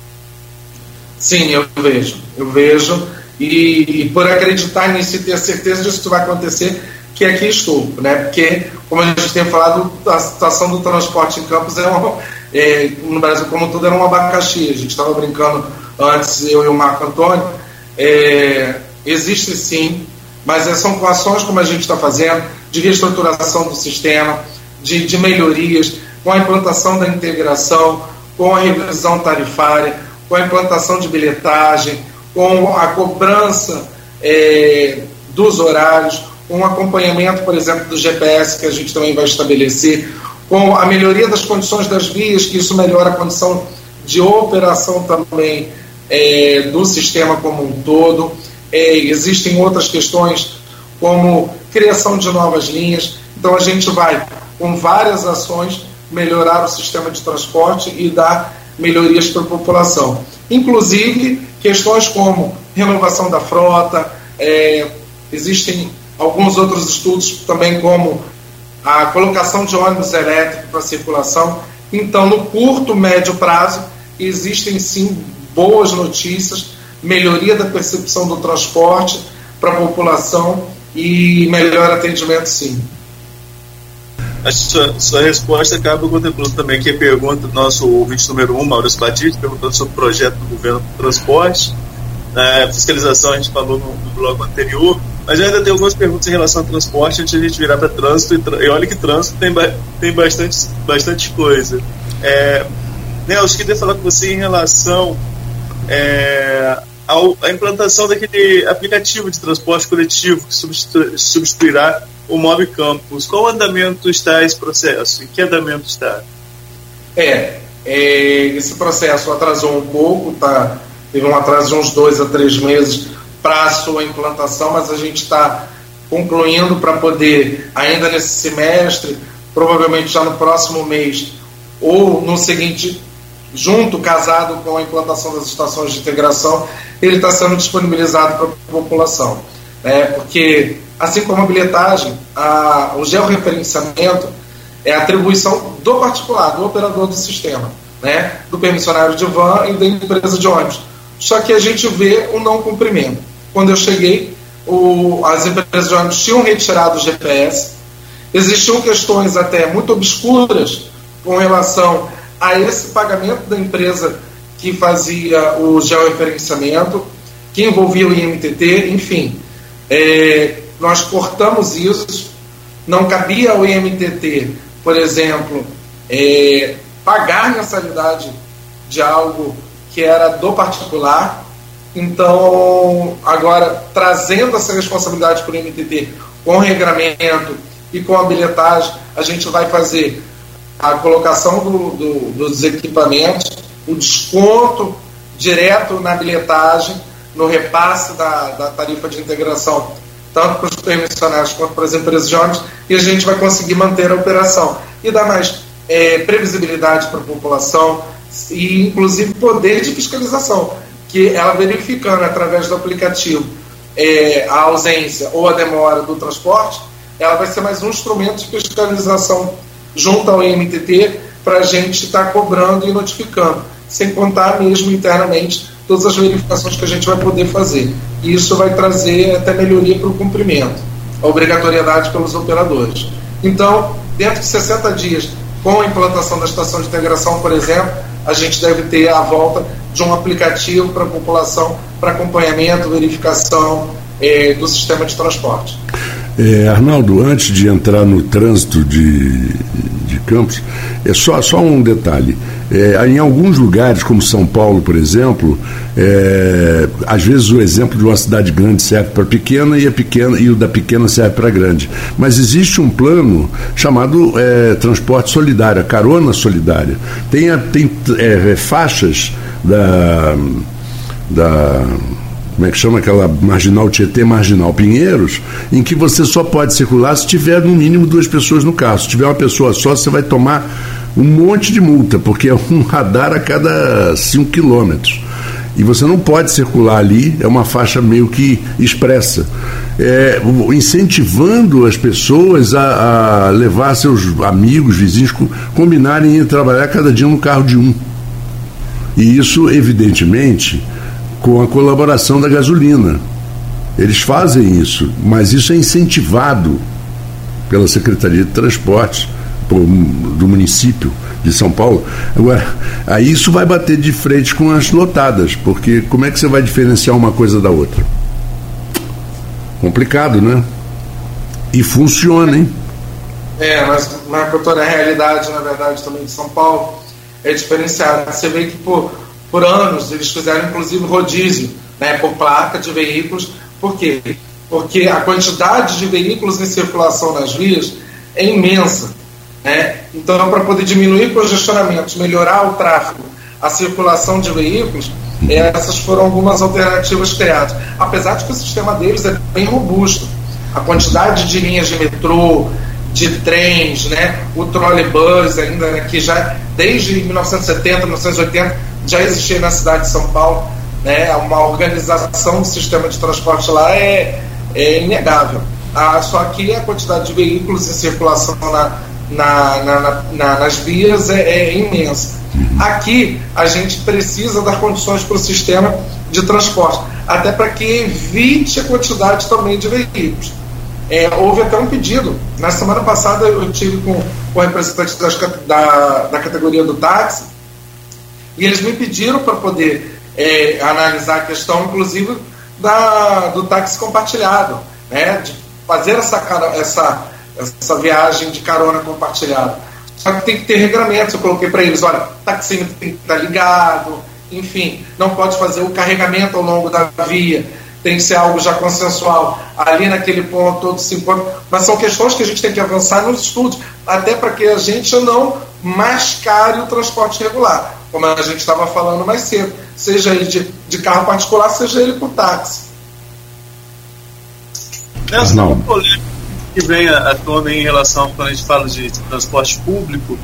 Sim, eu vejo. Eu vejo e, e, por acreditar nisso e ter certeza disso que vai acontecer, que aqui estou, né? Porque, como a gente tem falado, a situação do transporte em campos é, uma, é no Brasil como tudo era um abacaxi. A gente estava brincando antes, eu e o Marco Antônio. É, existe sim, mas é, são com ações como a gente está fazendo, de reestruturação do sistema, de, de melhorias, com a implantação da integração, com a revisão tarifária, com a implantação de bilhetagem, com a cobrança é, dos horários, com o acompanhamento, por exemplo, do GPS, que a gente também vai estabelecer, com a melhoria das condições das vias, que isso melhora a condição de operação também é, do sistema como um todo. É, existem outras questões, como criação de novas linhas. Então, a gente vai, com várias ações, melhorar o sistema de transporte e dar melhorias para a população. Inclusive, questões como renovação da frota, é, existem alguns outros estudos também, como a colocação de ônibus elétricos para circulação. Então, no curto, médio prazo, existem sim boas notícias, melhoria da percepção do transporte para a população e melhor atendimento, sim. A sua, sua resposta acaba contemplando também que a pergunta do nosso ouvinte número um, Maurício Batista, perguntando sobre o projeto do governo do transporte. Na fiscalização a gente falou no, no bloco anterior, mas eu ainda tenho algumas perguntas em relação ao transporte antes de a gente virar para trânsito. E, e, olha que trânsito tem, tem bastante, bastante coisa. É, Nelson, queria falar com você em relação é, ao, à implantação daquele aplicativo de transporte coletivo que substituirá o Mob Campus. Qual andamento está esse processo? Em que andamento está? É, é esse processo atrasou um pouco, tá? teve um atraso de uns dois a três meses para a sua implantação, mas a gente está concluindo para poder, ainda nesse semestre, provavelmente já no próximo mês, ou no seguinte, junto, casado com a implantação das estações de integração, ele está sendo disponibilizado para a população. Né? Porque assim como a bilhetagem, a, o georreferenciamento é atribuição do particular, do operador do sistema, né? do permissionário de van e da empresa de ônibus. Só que a gente vê o não cumprimento. Quando eu cheguei, o, as empresas ônibus tinham retirado o GPS, existiam questões até muito obscuras com relação a esse pagamento da empresa que fazia o georreferenciamento, que envolvia o IMTT, enfim. É, nós cortamos isso, não cabia ao IMTT, por exemplo, é, pagar mensalidade de algo que era do particular. Então, agora, trazendo essa responsabilidade para o IMTT com regramento e com a bilhetagem, a gente vai fazer a colocação do, do, dos equipamentos, o desconto direto na bilhetagem, no repasse da, da tarifa de integração, tanto para os permissionários quanto para as empresas de ônibus, e a gente vai conseguir manter a operação. E dar mais é, previsibilidade para a população e, inclusive, poder de fiscalização, que ela verificando através do aplicativo é, a ausência ou a demora do transporte, ela vai ser mais um instrumento de fiscalização junto ao IMTT para a gente estar tá cobrando e notificando, sem contar mesmo internamente todas as verificações que a gente vai poder fazer. E isso vai trazer até melhoria para o cumprimento, a obrigatoriedade pelos operadores. Então, dentro de 60 dias, com a implantação da estação de integração, por exemplo, a gente deve ter a volta de um aplicativo para a população para acompanhamento, verificação eh, do sistema de transporte. É, Arnaldo, antes de entrar no trânsito de, de Campos, é só, só um detalhe. É, em alguns lugares, como São Paulo, por exemplo, é, às vezes o exemplo de uma cidade grande serve para pequena e a pequena e o da pequena serve para grande. Mas existe um plano chamado é, transporte solidário, carona solidária. Tem, tem é, faixas da, da como é que chama aquela marginal Tietê, marginal Pinheiros, em que você só pode circular se tiver no mínimo duas pessoas no carro. Se tiver uma pessoa só, você vai tomar um monte de multa, porque é um radar a cada 5 quilômetros. E você não pode circular ali, é uma faixa meio que expressa. É, incentivando as pessoas a, a, levar seus amigos, vizinhos, combinarem em trabalhar cada dia no carro de um. E isso, evidentemente, com a colaboração da gasolina. Eles fazem isso, mas isso é incentivado pela Secretaria de Transportes do município de São Paulo. Agora, aí isso vai bater de frente com as lotadas, porque como é que você vai diferenciar uma coisa da outra? Complicado, né? E funciona, hein? É, mas, por toda a realidade, na verdade, também de São Paulo, é diferenciado. Você vê que, por por anos eles fizeram inclusive rodízio né, por placa de veículos. Por quê? Porque a quantidade de veículos em circulação nas vias é imensa. Né? Então, para poder diminuir congestionamentos, melhorar o tráfego, a circulação de veículos, essas foram algumas alternativas criadas. Apesar de que o sistema deles é bem robusto. A quantidade de linhas de metrô, de trens, né? o trolleybus ainda, né? que já desde 1970, 1980 já existia na cidade de São Paulo, né, uma organização do sistema de transporte lá é, é inegável. Ah, só que a quantidade de veículos em circulação na, na, na, na nas vias é, é, imensa. Aqui a gente precisa dar condições para o sistema de transporte, até para que evite a quantidade também de veículos. É, houve até um pedido. Na semana passada eu tive com, o representante das, da, da categoria do táxi e eles me pediram para poder é, analisar a questão, inclusive, da, do táxi compartilhado, né? de fazer essa, essa, essa viagem de carona compartilhada. Só que tem que ter regramentos. Eu coloquei para eles: olha, taxímetro tem que estar ligado, enfim, não pode fazer o carregamento ao longo da via, tem que ser algo já consensual. Ali naquele ponto, todos se encontram. Mas são questões que a gente tem que avançar nos estudos, até para que a gente não mascare o transporte regular como a gente estava falando mais cedo, seja ele de, de carro particular, seja ele por táxi. Nessa não. polêmica que vem à tona em relação, quando a gente fala de, transporte público,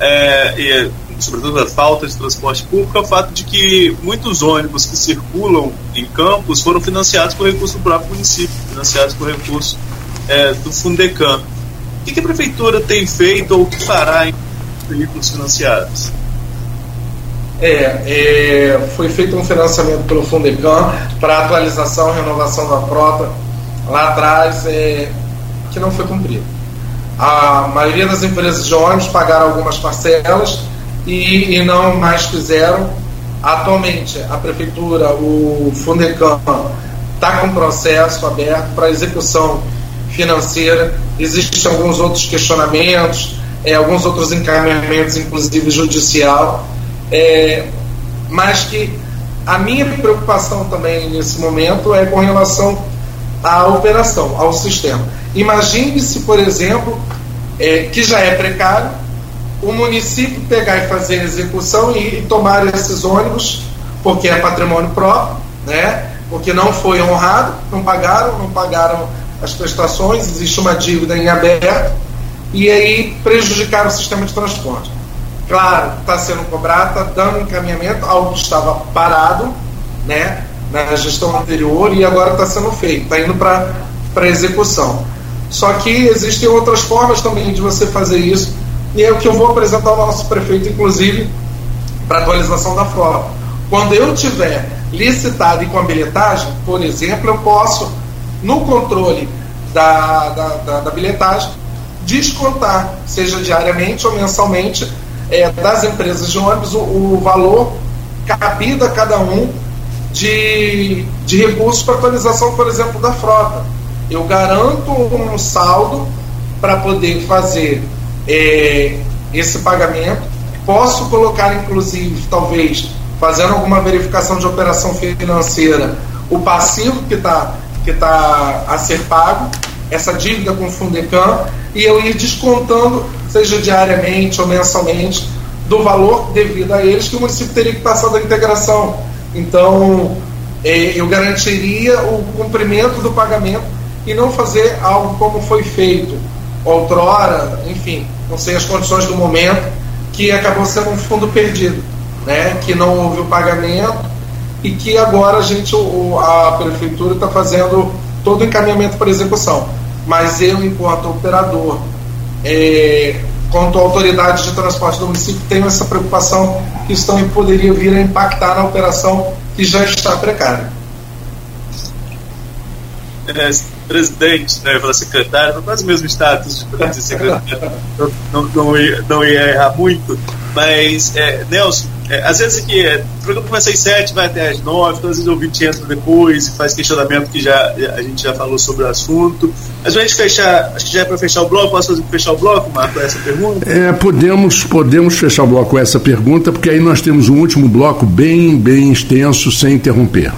é, e sobretudo a falta de transporte público, é o fato de que muitos ônibus que circulam em campos foram financiados com recurso do próprio município, financiados com recurso é, do Fundecam. O que, que a prefeitura tem feito ou o que fará em veículos financiados? É, é, foi feito um financiamento pelo Fundecam para atualização e renovação da frota lá atrás, é, que não foi cumprido. A maioria das empresas de ônibus pagaram algumas parcelas e, e não mais fizeram. Atualmente, a Prefeitura, o Fundecam, está com processo aberto para execução financeira existem alguns outros questionamentos, é, alguns outros encaminhamentos, inclusive judicial, é, mas que a minha preocupação também nesse momento é com relação à operação, ao sistema. Imagine-se, por exemplo, é, que já é precário, o município pegar e fazer a execução e, e tomar esses ônibus, porque é patrimônio próprio, né? porque não foi honrado, não pagaram, não pagaram as prestações, existe uma dívida em aberto, e aí prejudicaram o sistema de transporte. Claro, está sendo cobrado, está dando encaminhamento, algo que estava parado né, na gestão anterior e agora está sendo feito, está indo para execução. Só que existem outras formas também de você fazer isso, e é o que eu vou apresentar ao nosso prefeito, inclusive, para atualização da frota. Quando eu tiver licitado e com a bilhetagem, por exemplo, eu posso, no controle da, da, da, da bilhetagem, descontar, seja diariamente ou mensalmente, é, das empresas de ônibus, o, o, valor cabido a cada um de, de recursos para atualização, por exemplo, da frota. Eu garanto um saldo para poder fazer é, esse pagamento. Posso colocar, inclusive, talvez, fazendo alguma verificação de operação financeira, o passivo que está que tá a ser pago, essa dívida com o Fundecam, e eu ir descontando, seja diariamente ou mensalmente, do valor devido a eles que o município teria que passar da integração. Então, é, eu garantiria o cumprimento do pagamento e não fazer algo como foi feito outrora, enfim, não sei as condições do momento, que acabou sendo um fundo perdido, né? que não houve o pagamento e que agora a gente, a prefeitura está fazendo todo o encaminhamento para execução mas eu, enquanto operador, é, quanto autoridade de transporte do município, tenho essa preocupação que estão e poderia vir a impactar na operação que já está precária. É, presidente, né, eu secretário, quase o mesmo status de presidente e secretário, não, não, não, ia, não ia errar muito, mas, é, Nelson, é, às vezes aqui, é, o programa começa às 7, vai até às 9, então às vezes o ouvinte entra depois e faz questionamento que já, a gente já falou sobre o assunto. Mas a gente fechar, acho que já é para fechar o bloco, posso fazer, fechar o bloco, Marco, essa pergunta? É, podemos, podemos fechar o bloco com essa pergunta, porque aí nós temos um último bloco bem, bem extenso, sem interromper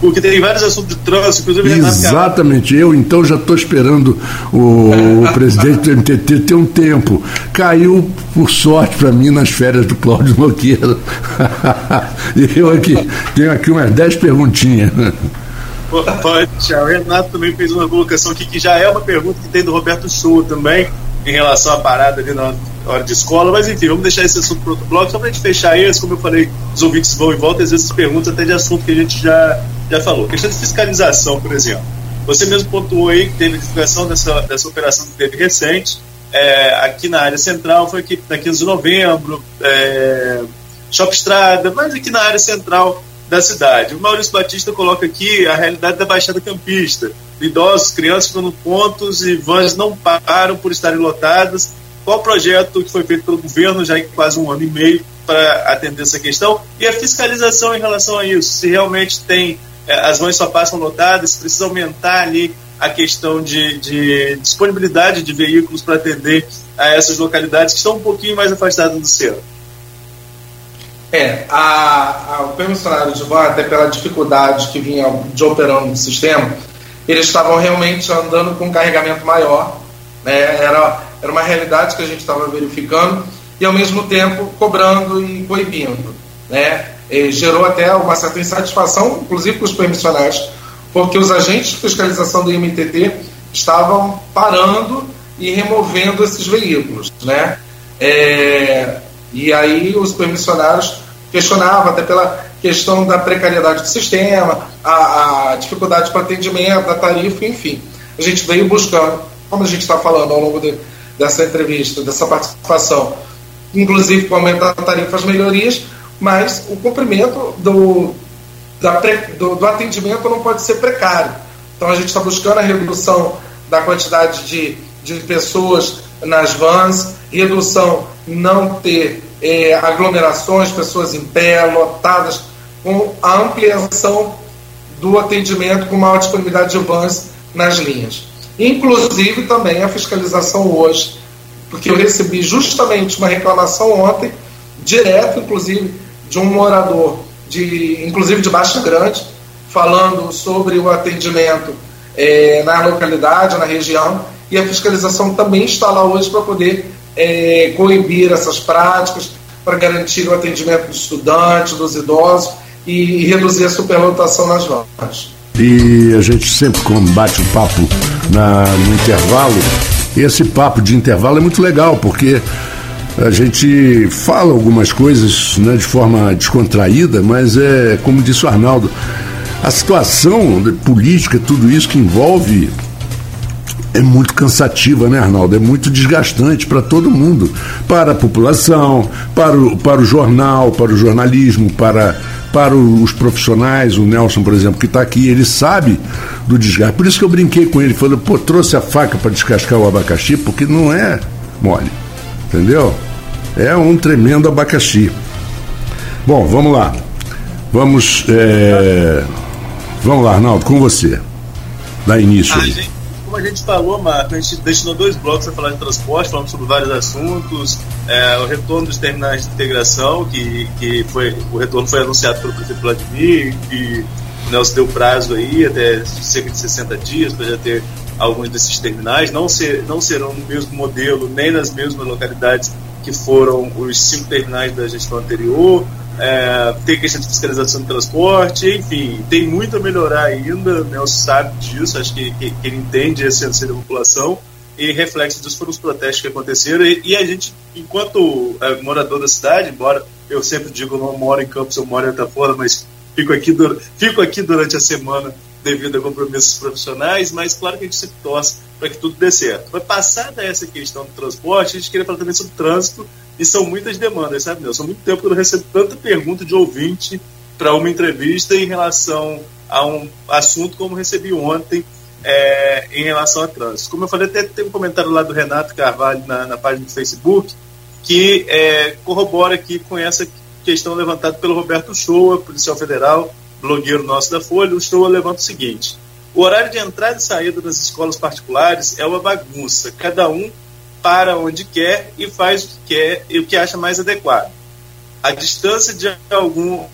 porque tem vários assuntos de trânsito, inclusive Exatamente, eu então já estou esperando o, o presidente do MTT ter um tempo. Caiu, por sorte para mim, nas férias do Cláudio Nogueira. e eu aqui tenho aqui umas 10 perguntinhas. Pode, o Renato também fez uma colocação aqui que já é uma pergunta que tem do Roberto Souza também, em relação à parada ali na hora de escola, mas enfim, vamos deixar esse assunto para outro bloco, só para a gente fechar esse, como eu falei, os ouvintes vão e voltam, às vezes perguntam até de assunto que a gente já já falou. Questão de fiscalização, por exemplo. Você mesmo pontuou aí que teve divulgação dessa, dessa operação que teve recente, é, aqui na área central, foi aqui na 15 de novembro, é, Shop Estrada, mas aqui na área central da cidade. O Maurício Batista coloca aqui a realidade da Baixada Campista. Idosos, crianças ficando pontos e vans não param por estarem lotadas. Qual o projeto que foi feito pelo governo já em quase um ano e meio para atender essa questão? E a fiscalização em relação a isso, se realmente tem as vans só passam lotadas, precisa aumentar ali a questão de, de disponibilidade de veículos para atender a essas localidades que estão um pouquinho mais afastadas do centro. É, a, a, o permissionário de van, até pela dificuldade que vinha de operando no sistema, eles estavam realmente andando com um carregamento maior, né? era, era uma realidade que a gente estava verificando, e ao mesmo tempo cobrando e coibindo. Né? Gerou até uma certa insatisfação, inclusive com os permissionários, porque os agentes de fiscalização do IMTT estavam parando e removendo esses veículos. Né? É, e aí os permissionários questionavam até pela questão da precariedade do sistema, a, a dificuldade para atendimento, da tarifa, enfim. A gente veio buscando, como a gente está falando ao longo de, dessa entrevista, dessa participação, inclusive com o aumento da tarifa, as melhorias, mas o cumprimento do, da, do, do atendimento não pode ser precário. Então a gente está buscando a redução da quantidade de, de pessoas nas vans, redução não ter é, aglomerações, pessoas em pé, lotadas, com a ampliação do atendimento com maior disponibilidade de vans nas linhas. inclusive também a fiscalização hoje, porque eu recebi justamente uma reclamação ontem, direto, inclusive, de um morador, de, inclusive de Baixa Grande, falando sobre o atendimento é, na localidade, na região, e a fiscalização também está lá hoje para poder é, coibir essas práticas, para garantir o atendimento dos estudantes, dos idosos e, e reduzir a superlotação nas vagas. E a gente sempre combate o papo na, no intervalo. Esse papo de intervalo é muito legal, porque a gente fala algumas coisas né, de forma descontraída, mas é, como disse o Arnaldo, a situação política, tudo isso que envolve é muito cansativa, né, Arnaldo? É muito desgastante para todo mundo, para a população, para o, para o jornal, para o jornalismo, para, para os profissionais. O Nelson, por exemplo, que está aqui, ele sabe do desgaste. Por isso que eu brinquei com ele, falei, pô, trouxe a faca para descascar o abacaxi, porque não é mole, entendeu? É um tremendo abacaxi. Bom, vamos lá. Vamos. É... Vamos lá, Arnaldo, com você. Dá início aí como a gente falou, Marco, a gente destinou dois blocos para falar de transporte, falamos sobre vários assuntos, é, o retorno dos terminais de integração, que, que foi, o retorno foi anunciado pelo prefeito Vladimir, e o Nelson deu prazo aí, até cerca de 60 dias, para já ter alguns desses terminais, não, ser, não serão no mesmo modelo, nem nas mesmas localidades que foram os cinco terminais da gestão anterior, é, tem questão de fiscalização do transporte, enfim, tem muito a melhorar ainda, o Nelson sabe disso, acho que, que, que ele entende a essência da população, e reflexo disso foram os protestos que aconteceram, e, e a gente, enquanto é, morador da cidade, embora eu sempre digo, eu não moro em Campos, eu moro em Atafora, mas fico aqui, fico aqui durante a semana devido a compromissos profissionais, mas claro que a gente sempre torce para que tudo dê certo. Mas passada essa questão do transporte, a gente queria falar também sobre trânsito, e são muitas demandas, sabe, Nelson? São muito tempo que eu não recebo tanta pergunta de ouvinte para uma entrevista em relação a um assunto como recebi ontem é, em relação a trânsito. Como eu falei, até tem um comentário lá do Renato Carvalho na, na página do Facebook que é, corrobora aqui com essa questão levantada pelo Roberto Shoa, policial federal, blogueiro nosso da Folha. O Shoa levanta o seguinte: o horário de entrada e saída das escolas particulares é uma bagunça. Cada um para onde quer e faz o que quer e o que acha mais adequado. A distância de, algum,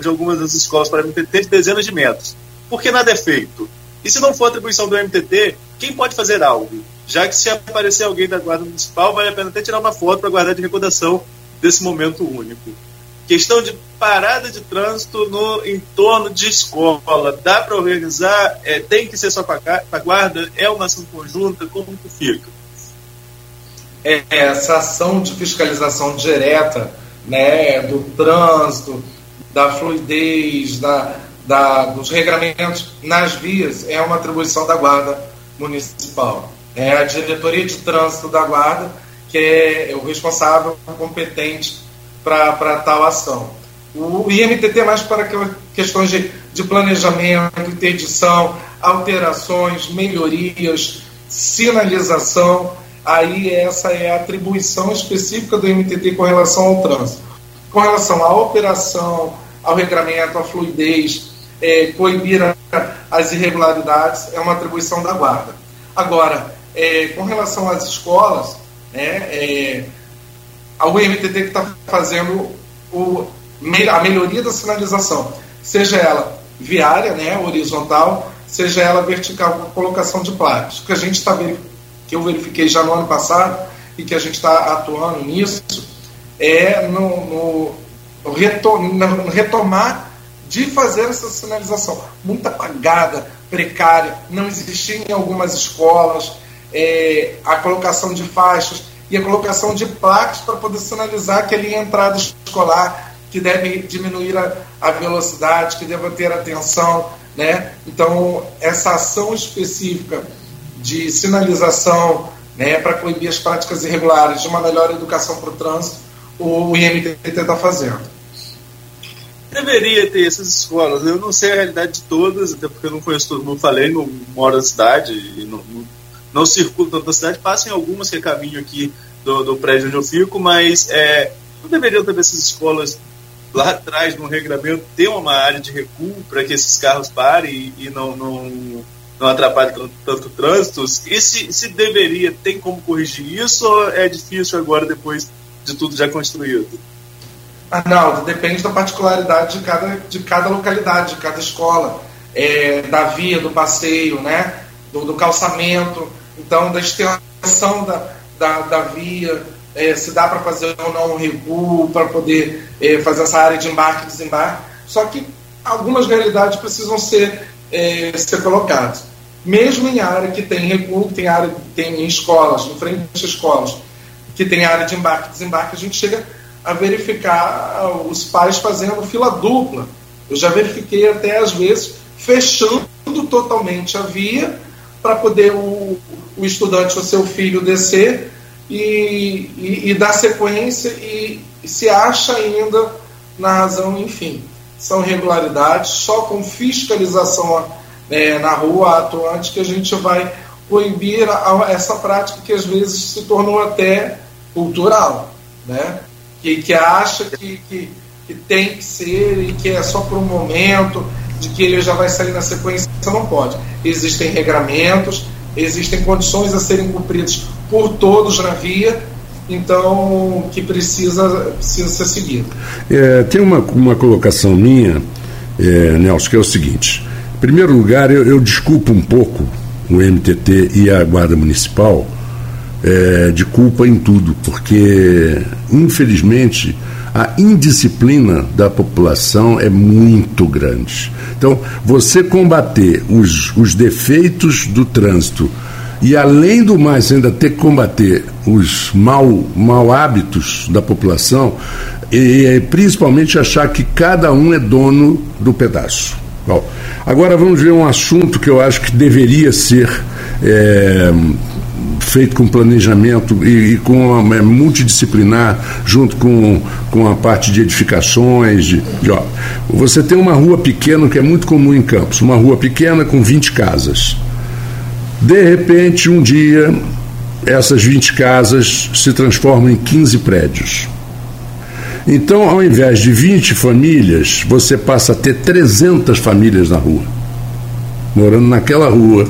de algumas das escolas para o MTT é de dezenas de metros. Porque nada é feito. E se não for atribuição do MTT, quem pode fazer algo? Já que se aparecer alguém da Guarda Municipal, vale a pena até tirar uma foto para guardar de recordação desse momento único. Questão de parada de trânsito no entorno de escola. Dá para organizar? É, tem que ser só para a guarda? É uma ação conjunta? Como que fica? É, essa ação de fiscalização direta né, do trânsito, da fluidez, da, da, dos regramentos nas vias é uma atribuição da Guarda Municipal. É a diretoria de trânsito da Guarda que é o responsável competente para tal ação. O IMTT é mais para questões de, de planejamento, interdição, alterações, melhorias, sinalização aí essa é a atribuição específica do MTT com relação ao trânsito. Com relação à operação, ao regramento, à fluidez, é, coibir as irregularidades, é uma atribuição da guarda. Agora, é, com relação às escolas, né, é, a UMTT que está fazendo o, a melhoria da sinalização, seja ela viária, né, horizontal, seja ela vertical, com colocação de placas. O que a gente está que eu verifiquei já no ano passado e que a gente está atuando nisso, é no, no, no, no retomar de fazer essa sinalização. Muito apagada, precária, não existia em algumas escolas, é, a colocação de faixas e a colocação de placas para poder sinalizar que ali é entrada escolar, que deve diminuir a, a velocidade, que deve ter atenção. Né? Então, essa ação específica de sinalização né, para coibir as práticas irregulares, de uma melhor educação para o trânsito, o IMTT está fazendo. Deveria ter essas escolas. Eu não sei a realidade de todas, até porque eu não conheço todo mundo. Falei, não moro na cidade, e não, não, não circulo tanto na cidade. Passem algumas que é caminho aqui do, do prédio onde eu fico, mas é, não deveriam ter essas escolas lá atrás, no regramento, ter uma área de recuo para que esses carros parem e, e não, não não atrapalhe tanto, tanto trânsito. E se, se deveria, tem como corrigir isso ou é difícil agora, depois de tudo já construído? Arnaldo, depende da particularidade de cada, de cada localidade, de cada escola, é, da via, do passeio, né? do, do calçamento, então da extensão da, da, da via, é, se dá para fazer ou não um recuo para poder é, fazer essa área de embarque e desembarque. Só que algumas realidades precisam ser, é, ser colocadas. Mesmo em área que tem recuo, tem área tem em escolas, em frente às escolas, que tem área de embarque e desembarque, a gente chega a verificar os pais fazendo fila dupla. Eu já verifiquei até às vezes fechando totalmente a via para poder o, o estudante, o seu filho, descer e, e, e dar sequência e, se acha ainda na razão, enfim. São irregularidades, só com fiscalização é, na rua atuante que a gente vai proibir a, a, essa prática que às vezes se tornou até cultural, né? que, que acha que, que, que tem que ser e que é só por um momento, de que ele já vai sair na sequência, não pode. Existem regramentos, existem condições a serem cumpridas por todos na via, então que precisa, precisa ser seguido. É, tem uma, uma colocação minha, é, Nelson, que é o seguinte. Em primeiro lugar, eu, eu desculpo um pouco o MTT e a Guarda Municipal é, de culpa em tudo, porque, infelizmente, a indisciplina da população é muito grande. Então, você combater os, os defeitos do trânsito e, além do mais, ainda ter que combater os mal, mal hábitos da população, e, principalmente achar que cada um é dono do pedaço. Bom, agora vamos ver um assunto que eu acho que deveria ser. É, feito com planejamento e, e com uma, é, multidisciplinar, junto com, com a parte de edificações. De, de, ó, você tem uma rua pequena que é muito comum em Campos, uma rua pequena com 20 casas. De repente, um dia, essas 20 casas se transformam em 15 prédios. Então, ao invés de 20 famílias, você passa a ter 300 famílias na rua, morando naquela rua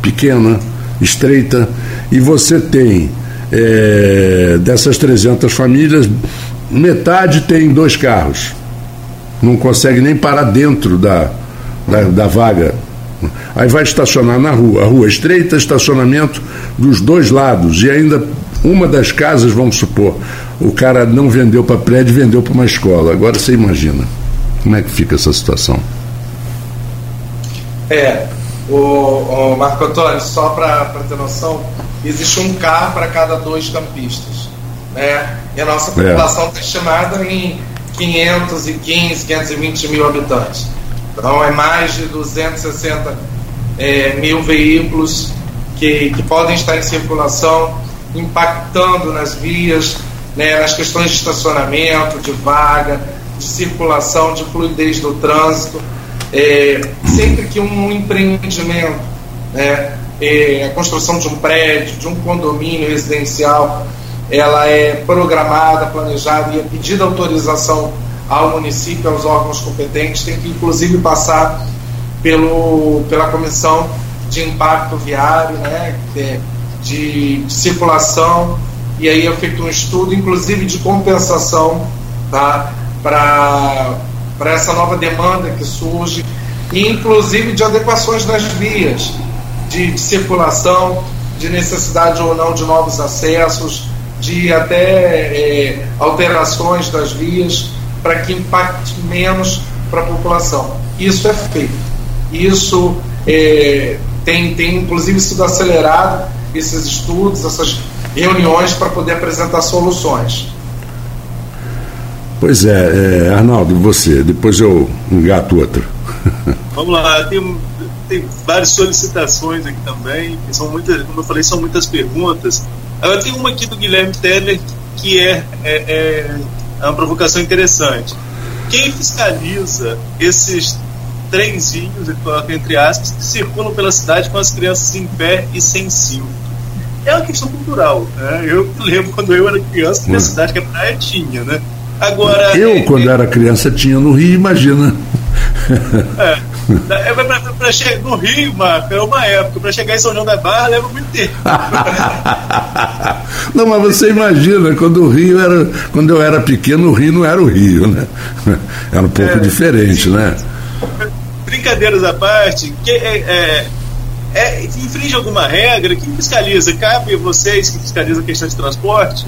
pequena, estreita, e você tem é, dessas 300 famílias, metade tem dois carros, não consegue nem parar dentro da, da, da vaga. Aí vai estacionar na rua, a rua estreita, estacionamento dos dois lados, e ainda uma das casas, vamos supor, o cara não vendeu para prédio, vendeu para uma escola. Agora você imagina, como é que fica essa situação? É, o, o Marco Antônio, só para ter noção, existe um carro para cada dois campistas. Né? E a nossa população está é. estimada em 515, 520 mil habitantes. Então é mais de 260 é, mil veículos que, que podem estar em circulação, impactando nas vias, né, nas questões de estacionamento, de vaga, de circulação, de fluidez do trânsito. É, sempre que um empreendimento, né, é, a construção de um prédio, de um condomínio residencial, ela é programada, planejada e é pedida autorização ao município, aos órgãos competentes, tem que inclusive passar pelo, pela comissão de impacto viário, né, de, de, circulação, e aí é feito um estudo, inclusive de compensação, tá, para essa nova demanda que surge, e inclusive de adequações das vias de, de circulação, de necessidade ou não de novos acessos, de até é, alterações das vias para que impacte menos para a população. Isso é feito. Isso é, tem, tem inclusive sido acelerado esses estudos, essas reuniões para poder apresentar soluções. Pois é, é, Arnaldo, você, depois eu engato outra. Vamos lá, tem, tem várias solicitações aqui também, são muitas, como eu falei, são muitas perguntas. Agora tem uma aqui do Guilherme Teller que é, é, é, é uma provocação interessante. Quem fiscaliza esses trenzinhos, ele coloca entre aspas, que circulam pela cidade com as crianças em pé e sem cinto? É uma questão cultural. Né? Eu lembro quando eu era criança, na hum. cidade que a praia tinha, né? Agora. Eu, é, quando era criança, tinha no Rio, imagina. É. É, pra chegar no Rio, Marco, é uma época. Para chegar em São João da Barra leva muito tempo. não, mas você imagina, quando o Rio era. Quando eu era pequeno, o Rio não era o Rio, né? Era um pouco é, diferente, né? Brincadeiras à parte, que, é, é, é, infringe alguma regra? Quem fiscaliza? Cabe vocês que fiscalizam a questão de transporte?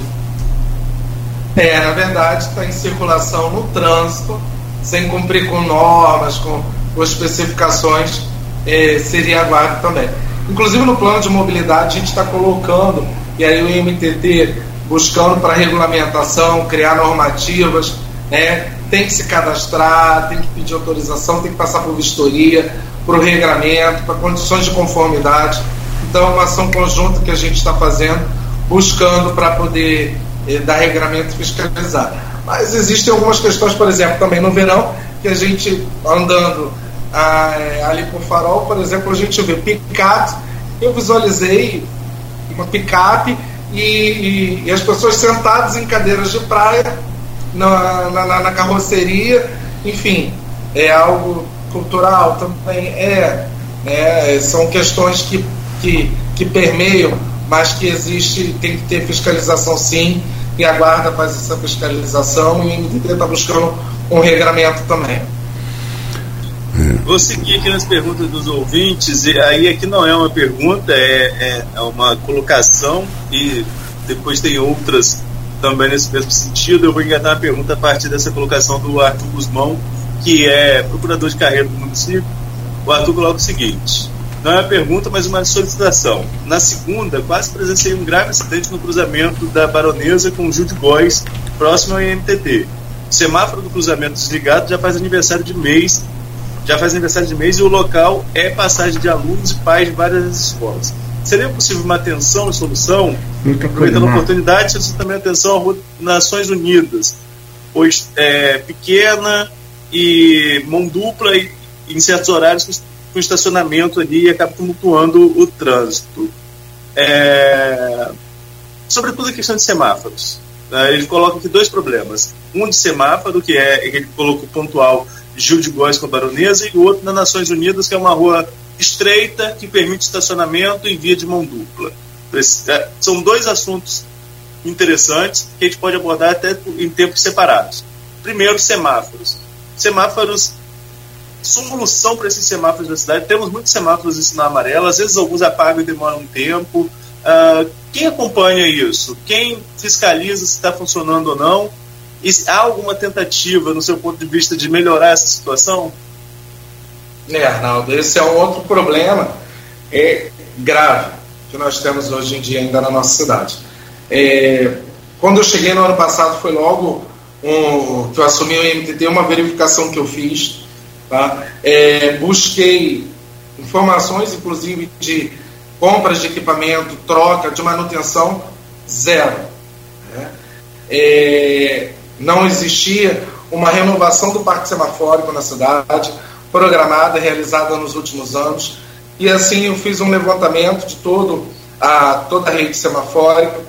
É, na verdade, está em circulação no trânsito, sem cumprir com normas, com, com especificações, é, seria a guarda também. Inclusive no plano de mobilidade a gente está colocando, e aí o MTT buscando para regulamentação, criar normativas, né? tem que se cadastrar, tem que pedir autorização, tem que passar por vistoria, para o regramento, para condições de conformidade. Então, é uma ação conjunta que a gente está fazendo, buscando para poder eh, dar regramento e fiscalizar. Mas existem algumas questões, por exemplo, também no verão, que a gente andando ali por farol, por exemplo, a gente vê picape, eu visualizei uma picape e, e, e, as pessoas sentadas em cadeiras de praia na, na, na carroceria, enfim, é algo cultural também é, né, são questões que, que, que permeiam, mas que existe, tem que ter fiscalização sim, e a guarda faz essa fiscalização e o MDT está buscando um regramento também. Vou seguir aqui nas perguntas dos ouvintes, e aí aqui não é uma pergunta, é, é, é uma colocação, e depois tem outras também nesse mesmo sentido. Eu vou engatar a pergunta a partir dessa colocação do Arthur Guzmão, que é procurador de carreira do município. O Arthur coloca o seguinte: não é uma pergunta, mas uma solicitação. Na segunda, quase presenciei um grave acidente no cruzamento da Baronesa com o de Góis, próximo ao IMTT. O semáforo do cruzamento desligado já faz aniversário de mês, já faz aniversário de mês e o local é passagem de alunos e pais de várias escolas. Seria possível uma atenção e solução? Aproveitando a oportunidade, solicito também atenção à Rua Nações Unidas, pois é pequena e mão dupla e em certos horários com estacionamento ali e acaba tumultuando o trânsito. É... Sobretudo a questão de semáforos. Né? Ele coloca aqui dois problemas. Um de semáforo, que é que ele colocou pontual Gil de Góes com a Baronesa, e o outro na Nações Unidas, que é uma rua estreita que permite estacionamento em via de mão dupla. É, são dois assuntos interessantes que a gente pode abordar até em tempos separados. Primeiro, semáforos. Semáforos, solução para esses semáforos da cidade. Temos muitos semáforos em sinal amarelo, às vezes alguns apagam e demoram um tempo. Uh, quem acompanha isso? Quem fiscaliza se está funcionando ou não? Há alguma tentativa, no seu ponto de vista, de melhorar essa situação? É, Arnaldo, esse é um outro problema é, grave que nós temos hoje em dia ainda na nossa cidade. É, quando eu cheguei no ano passado, foi logo um, que eu assumi o MTT, uma verificação que eu fiz. Tá? É, busquei informações, inclusive, de compras de equipamento, troca, de manutenção, zero. Né? É, não existia uma renovação do parque semafórico na cidade, programada, realizada nos últimos anos. E assim eu fiz um levantamento de todo a, toda a rede semafórica,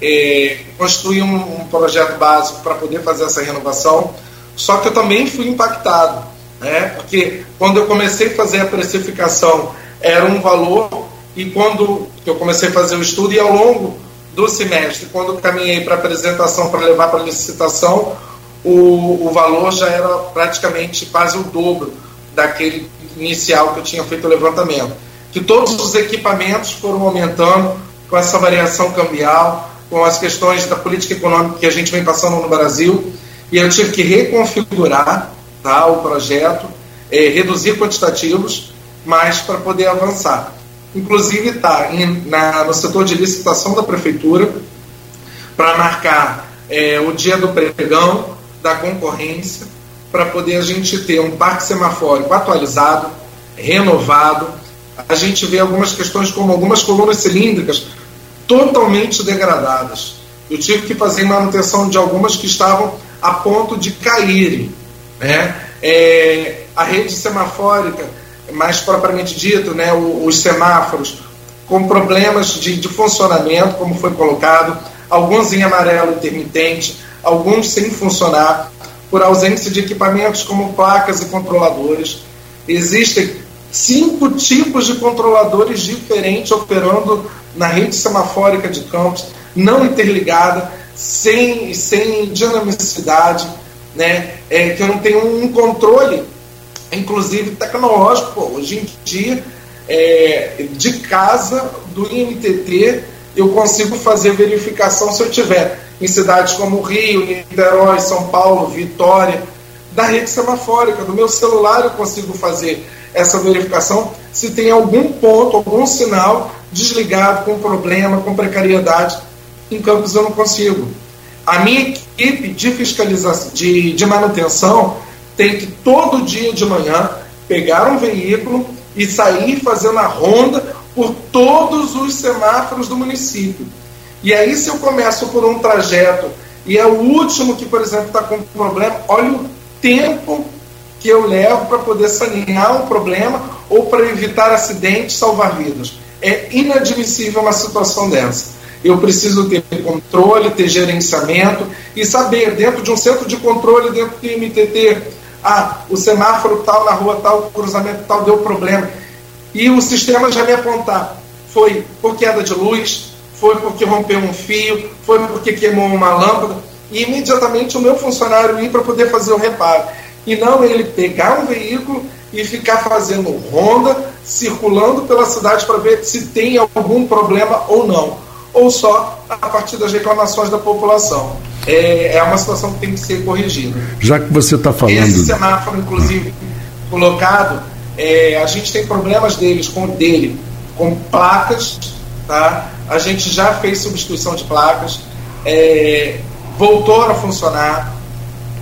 é, construí um, um, projeto básico para poder fazer essa renovação. Só que eu também fui impactado, né? porque quando eu comecei a fazer a precificação era um valor, e quando eu comecei a fazer o estudo, e ao longo do semestre, quando caminhei para a apresentação para levar para licitação, o, o valor já era praticamente quase o dobro daquele inicial que eu tinha feito o levantamento. Que todos os equipamentos foram aumentando com essa variação cambial, com as questões da política econômica que a gente vem passando no Brasil, e eu tive que reconfigurar tá, o projeto, é, reduzir quantitativos, mas para poder avançar. Inclusive está no setor de licitação da prefeitura para marcar é, o dia do pregão, da concorrência, para poder a gente ter um parque semafórico atualizado, renovado. A gente vê algumas questões como algumas colunas cilíndricas totalmente degradadas. Eu tive que fazer manutenção de algumas que estavam a ponto de caírem. Né? É, a rede semafórica, mais propriamente dito, né, os semáforos, com problemas de, de funcionamento, como foi colocado, alguns em amarelo intermitente, alguns sem funcionar, por ausência de equipamentos como placas e controladores. Existem cinco tipos de controladores diferentes operando na rede semafórica de campos, não interligada, sem, sem dinamicidade, né? É, que não tenho um controle, inclusive tecnológico, pô, hoje em dia, é, de casa do IMTT, eu consigo fazer verificação se eu tiver em cidades como Rio, Niterói, São Paulo, Vitória, da rede semafórica, do meu celular eu consigo fazer essa verificação se tem algum ponto, algum sinal desligado, com problema, com precariedade. Em Campos eu não consigo. A minha equipe de fiscalização, de, de manutenção, tem que todo dia de manhã pegar um veículo e sair fazendo a ronda por todos os semáforos do município. E aí, se eu começo por um trajeto e é o último que, por exemplo, está com problema, olha o tempo que eu levo para poder sanear um problema ou para evitar acidentes, salvar vidas. É inadmissível uma situação dessa. Eu preciso ter controle, ter gerenciamento e saber, dentro de um centro de controle, dentro do MTT, ah, o semáforo tal na rua tal, o cruzamento tal deu problema. E o sistema já me apontar. Foi por queda de luz, foi porque rompeu um fio, foi porque queimou uma lâmpada. E imediatamente o meu funcionário ir para poder fazer o reparo. E não ele pegar um veículo e ficar fazendo ronda, circulando pela cidade para ver se tem algum problema ou não ou só a partir das reclamações da população. É, é uma situação que tem que ser corrigida. Já que você está falando. Esse semáforo, inclusive, colocado, é, a gente tem problemas deles com dele com placas, tá? A gente já fez substituição de placas, é, voltou a funcionar,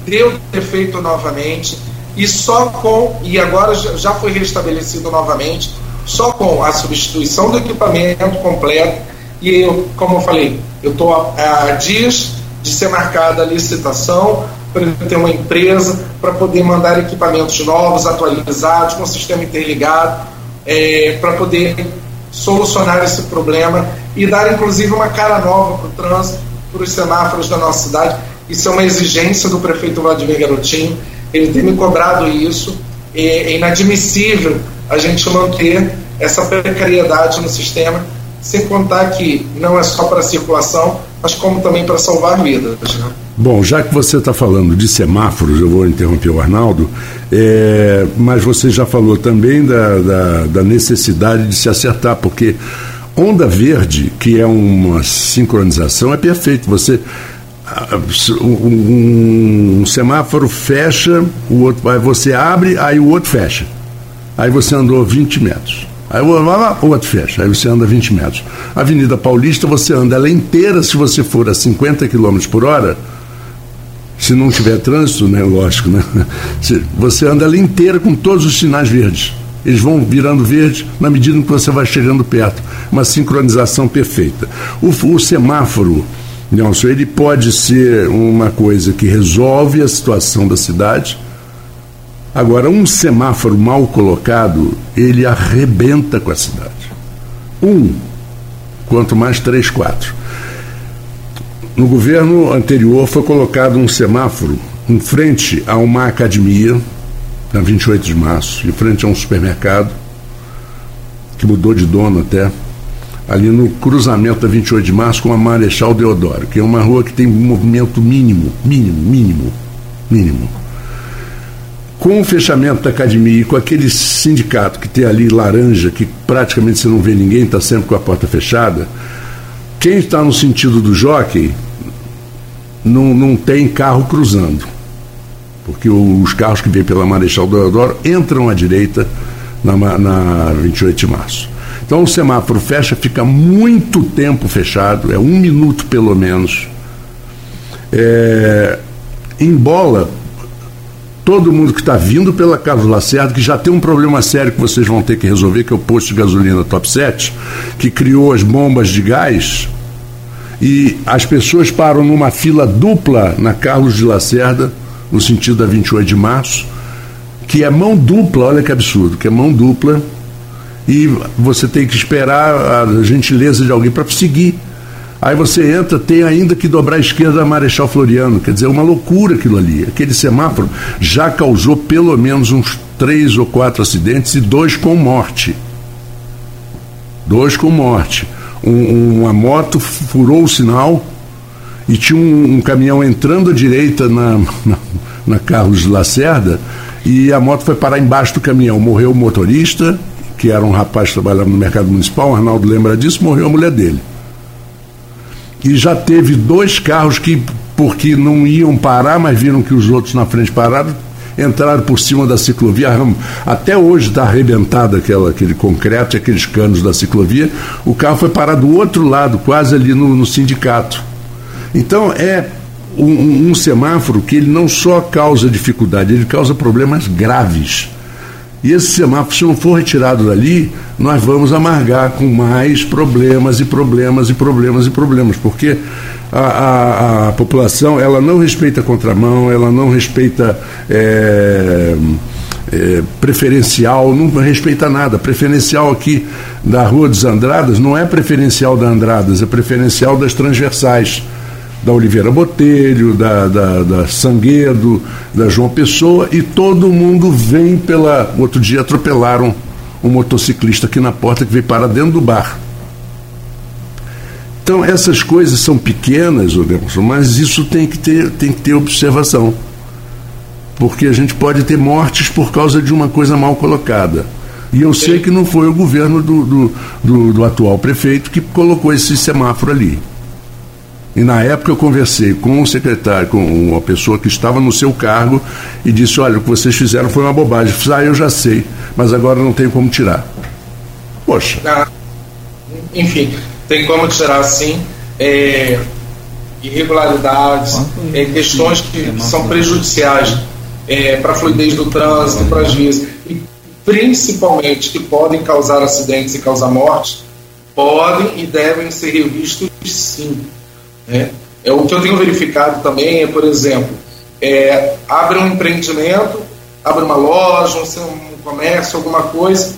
deu defeito novamente e só com e agora já foi restabelecido novamente, só com a substituição do equipamento completo e eu, como eu falei, eu estou há dias de ser marcada a licitação para ter uma empresa para poder mandar equipamentos novos, atualizados, com sistema interligado, é, para poder solucionar esse problema e dar inclusive uma cara nova para o trânsito, para os semáforos da nossa cidade. Isso é uma exigência do prefeito Vladimir Garotinho, ele tem me cobrado isso. É inadmissível a gente manter essa precariedade no sistema sem contar que não é só para circulação, mas como também para salvar vidas. Né? Bom, já que você está falando de semáforos, eu vou interromper o Arnaldo, é, mas você já falou também da, da, da necessidade de se acertar, porque onda verde, que é uma sincronização, é perfeito. Você um, semáforo fecha, o outro, você abre, aí o outro fecha. Aí você andou 20 metros. Aí o outro fecha, aí você anda 20 metros. Avenida Paulista, você anda ela inteira, se você for a 50 km por hora, se não tiver trânsito, né? Lógico, né? Você anda ela inteira com todos os sinais verdes. Eles vão virando verde na medida que você vai chegando perto. Uma sincronização perfeita. O, o semáforo, Nelson, ele pode ser uma coisa que resolve a situação da cidade, Agora, um semáforo mal colocado, ele arrebenta com a cidade. Um, quanto mais três, quatro. No governo anterior foi colocado um semáforo em frente a uma academia, na 28 de março, em frente a um supermercado, que mudou de dono até, ali no cruzamento da 28 de março com a Marechal Deodoro, que é uma rua que tem um movimento mínimo, mínimo, mínimo, mínimo com o fechamento da academia e com aquele sindicato que tem ali laranja, que praticamente você não vê ninguém, está sempre com a porta fechada, quem está no sentido do jockey não, não tem carro cruzando. Porque os carros que vêm pela Marechal Deodoro entram à direita na, na 28 de março. Então o semáforo fecha, fica muito tempo fechado, é um minuto pelo menos. É, em bola, todo mundo que está vindo pela Carlos Lacerda, que já tem um problema sério que vocês vão ter que resolver, que é o posto de gasolina Top 7, que criou as bombas de gás, e as pessoas param numa fila dupla na Carlos de Lacerda, no sentido da 28 de março, que é mão dupla, olha que absurdo, que é mão dupla, e você tem que esperar a gentileza de alguém para seguir Aí você entra, tem ainda que dobrar a esquerda da Marechal Floriano. Quer dizer, é uma loucura aquilo ali. Aquele semáforo já causou pelo menos uns três ou quatro acidentes e dois com morte. Dois com morte. Um, uma moto furou o sinal e tinha um, um caminhão entrando à direita na, na, na Carlos Lacerda e a moto foi parar embaixo do caminhão. Morreu o motorista, que era um rapaz que trabalhava no mercado municipal, o Arnaldo lembra disso, morreu a mulher dele. E já teve dois carros que, porque não iam parar, mas viram que os outros na frente pararam, entraram por cima da ciclovia. Até hoje está arrebentado aquela, aquele concreto, aqueles canos da ciclovia. O carro foi parar do outro lado, quase ali no, no sindicato. Então é um, um, semáforo que ele não só causa dificuldade, ele causa problemas graves. E esse semáforo, se não for retirado dali, nós vamos amargar com mais problemas e problemas e problemas e problemas, porque a, a, a população ela não respeita contramão, ela não respeita é, é, preferencial, não respeita nada. Preferencial aqui da Rua dos Andradas não é preferencial da Andradas, é preferencial das transversais da Oliveira Botelho, da, da, da Sanguedo, da João Pessoa, e todo mundo vem pela. Outro dia atropelaram um motociclista aqui na porta que veio parar dentro do bar. Então essas coisas são pequenas, mas isso tem que, ter, tem que ter observação. Porque a gente pode ter mortes por causa de uma coisa mal colocada. E eu sei que não foi o governo do, do, do, do atual prefeito que colocou esse semáforo ali. E na época eu conversei com o secretário, com uma pessoa que estava no seu cargo e disse: Olha, o que vocês fizeram foi uma bobagem. Eu disse, ah, eu já sei, mas agora não tem como tirar. Poxa. Ah, enfim, tem como tirar sim. É, irregularidades, é, questões que são prejudiciais é, para a fluidez do trânsito, para as vias, e principalmente que podem causar acidentes e causar mortes, podem e devem ser revistos sim. Né? É, o que eu tenho verificado também é, por exemplo, é, abre um empreendimento, abre uma loja, um, comércio, alguma coisa,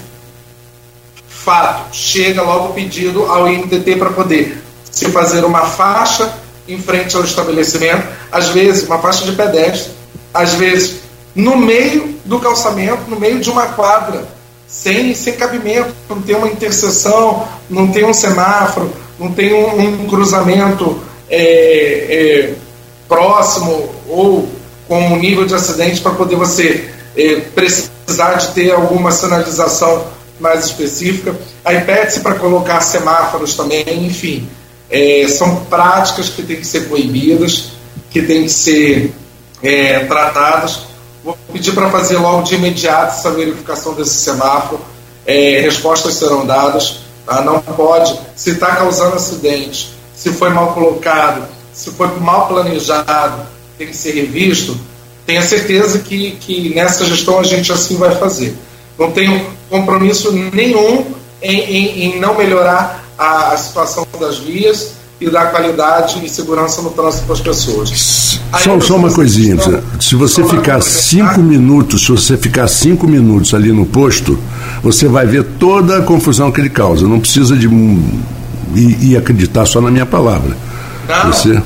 fato, chega logo o pedido ao INTT para poder se fazer uma faixa em frente ao estabelecimento, às vezes uma faixa de pedestre, às vezes no meio do calçamento, no meio de uma quadra, sem, sem cabimento, não tem uma interseção, não tem um semáforo, não tem um, um cruzamento é, é, próximo ou com um nível de acidente para poder você é, precisar de ter alguma sinalização mais específica. Aí pede-se para colocar semáforos também, enfim. É, são práticas que têm que ser proibidas, que têm que ser é, tratadas. Vou pedir para fazer logo de imediato essa verificação desse semáforo. É, respostas serão dadas. Tá? Não pode, se está causando acidente, se foi mal colocado, se foi mal planejado, tem que ser revisto, tenha certeza que, que nessa gestão a gente assim vai fazer. Não tenho compromisso nenhum em, em, em não melhorar a, a, situação das vias e dar qualidade e segurança no trânsito para as pessoas. Só, só uma coisinha, estão, se você ficar cinco minutos, se você ficar cinco minutos ali no posto, você vai ver toda a confusão que ele causa. Não precisa de e, e acreditar só na minha palavra. Não. Você...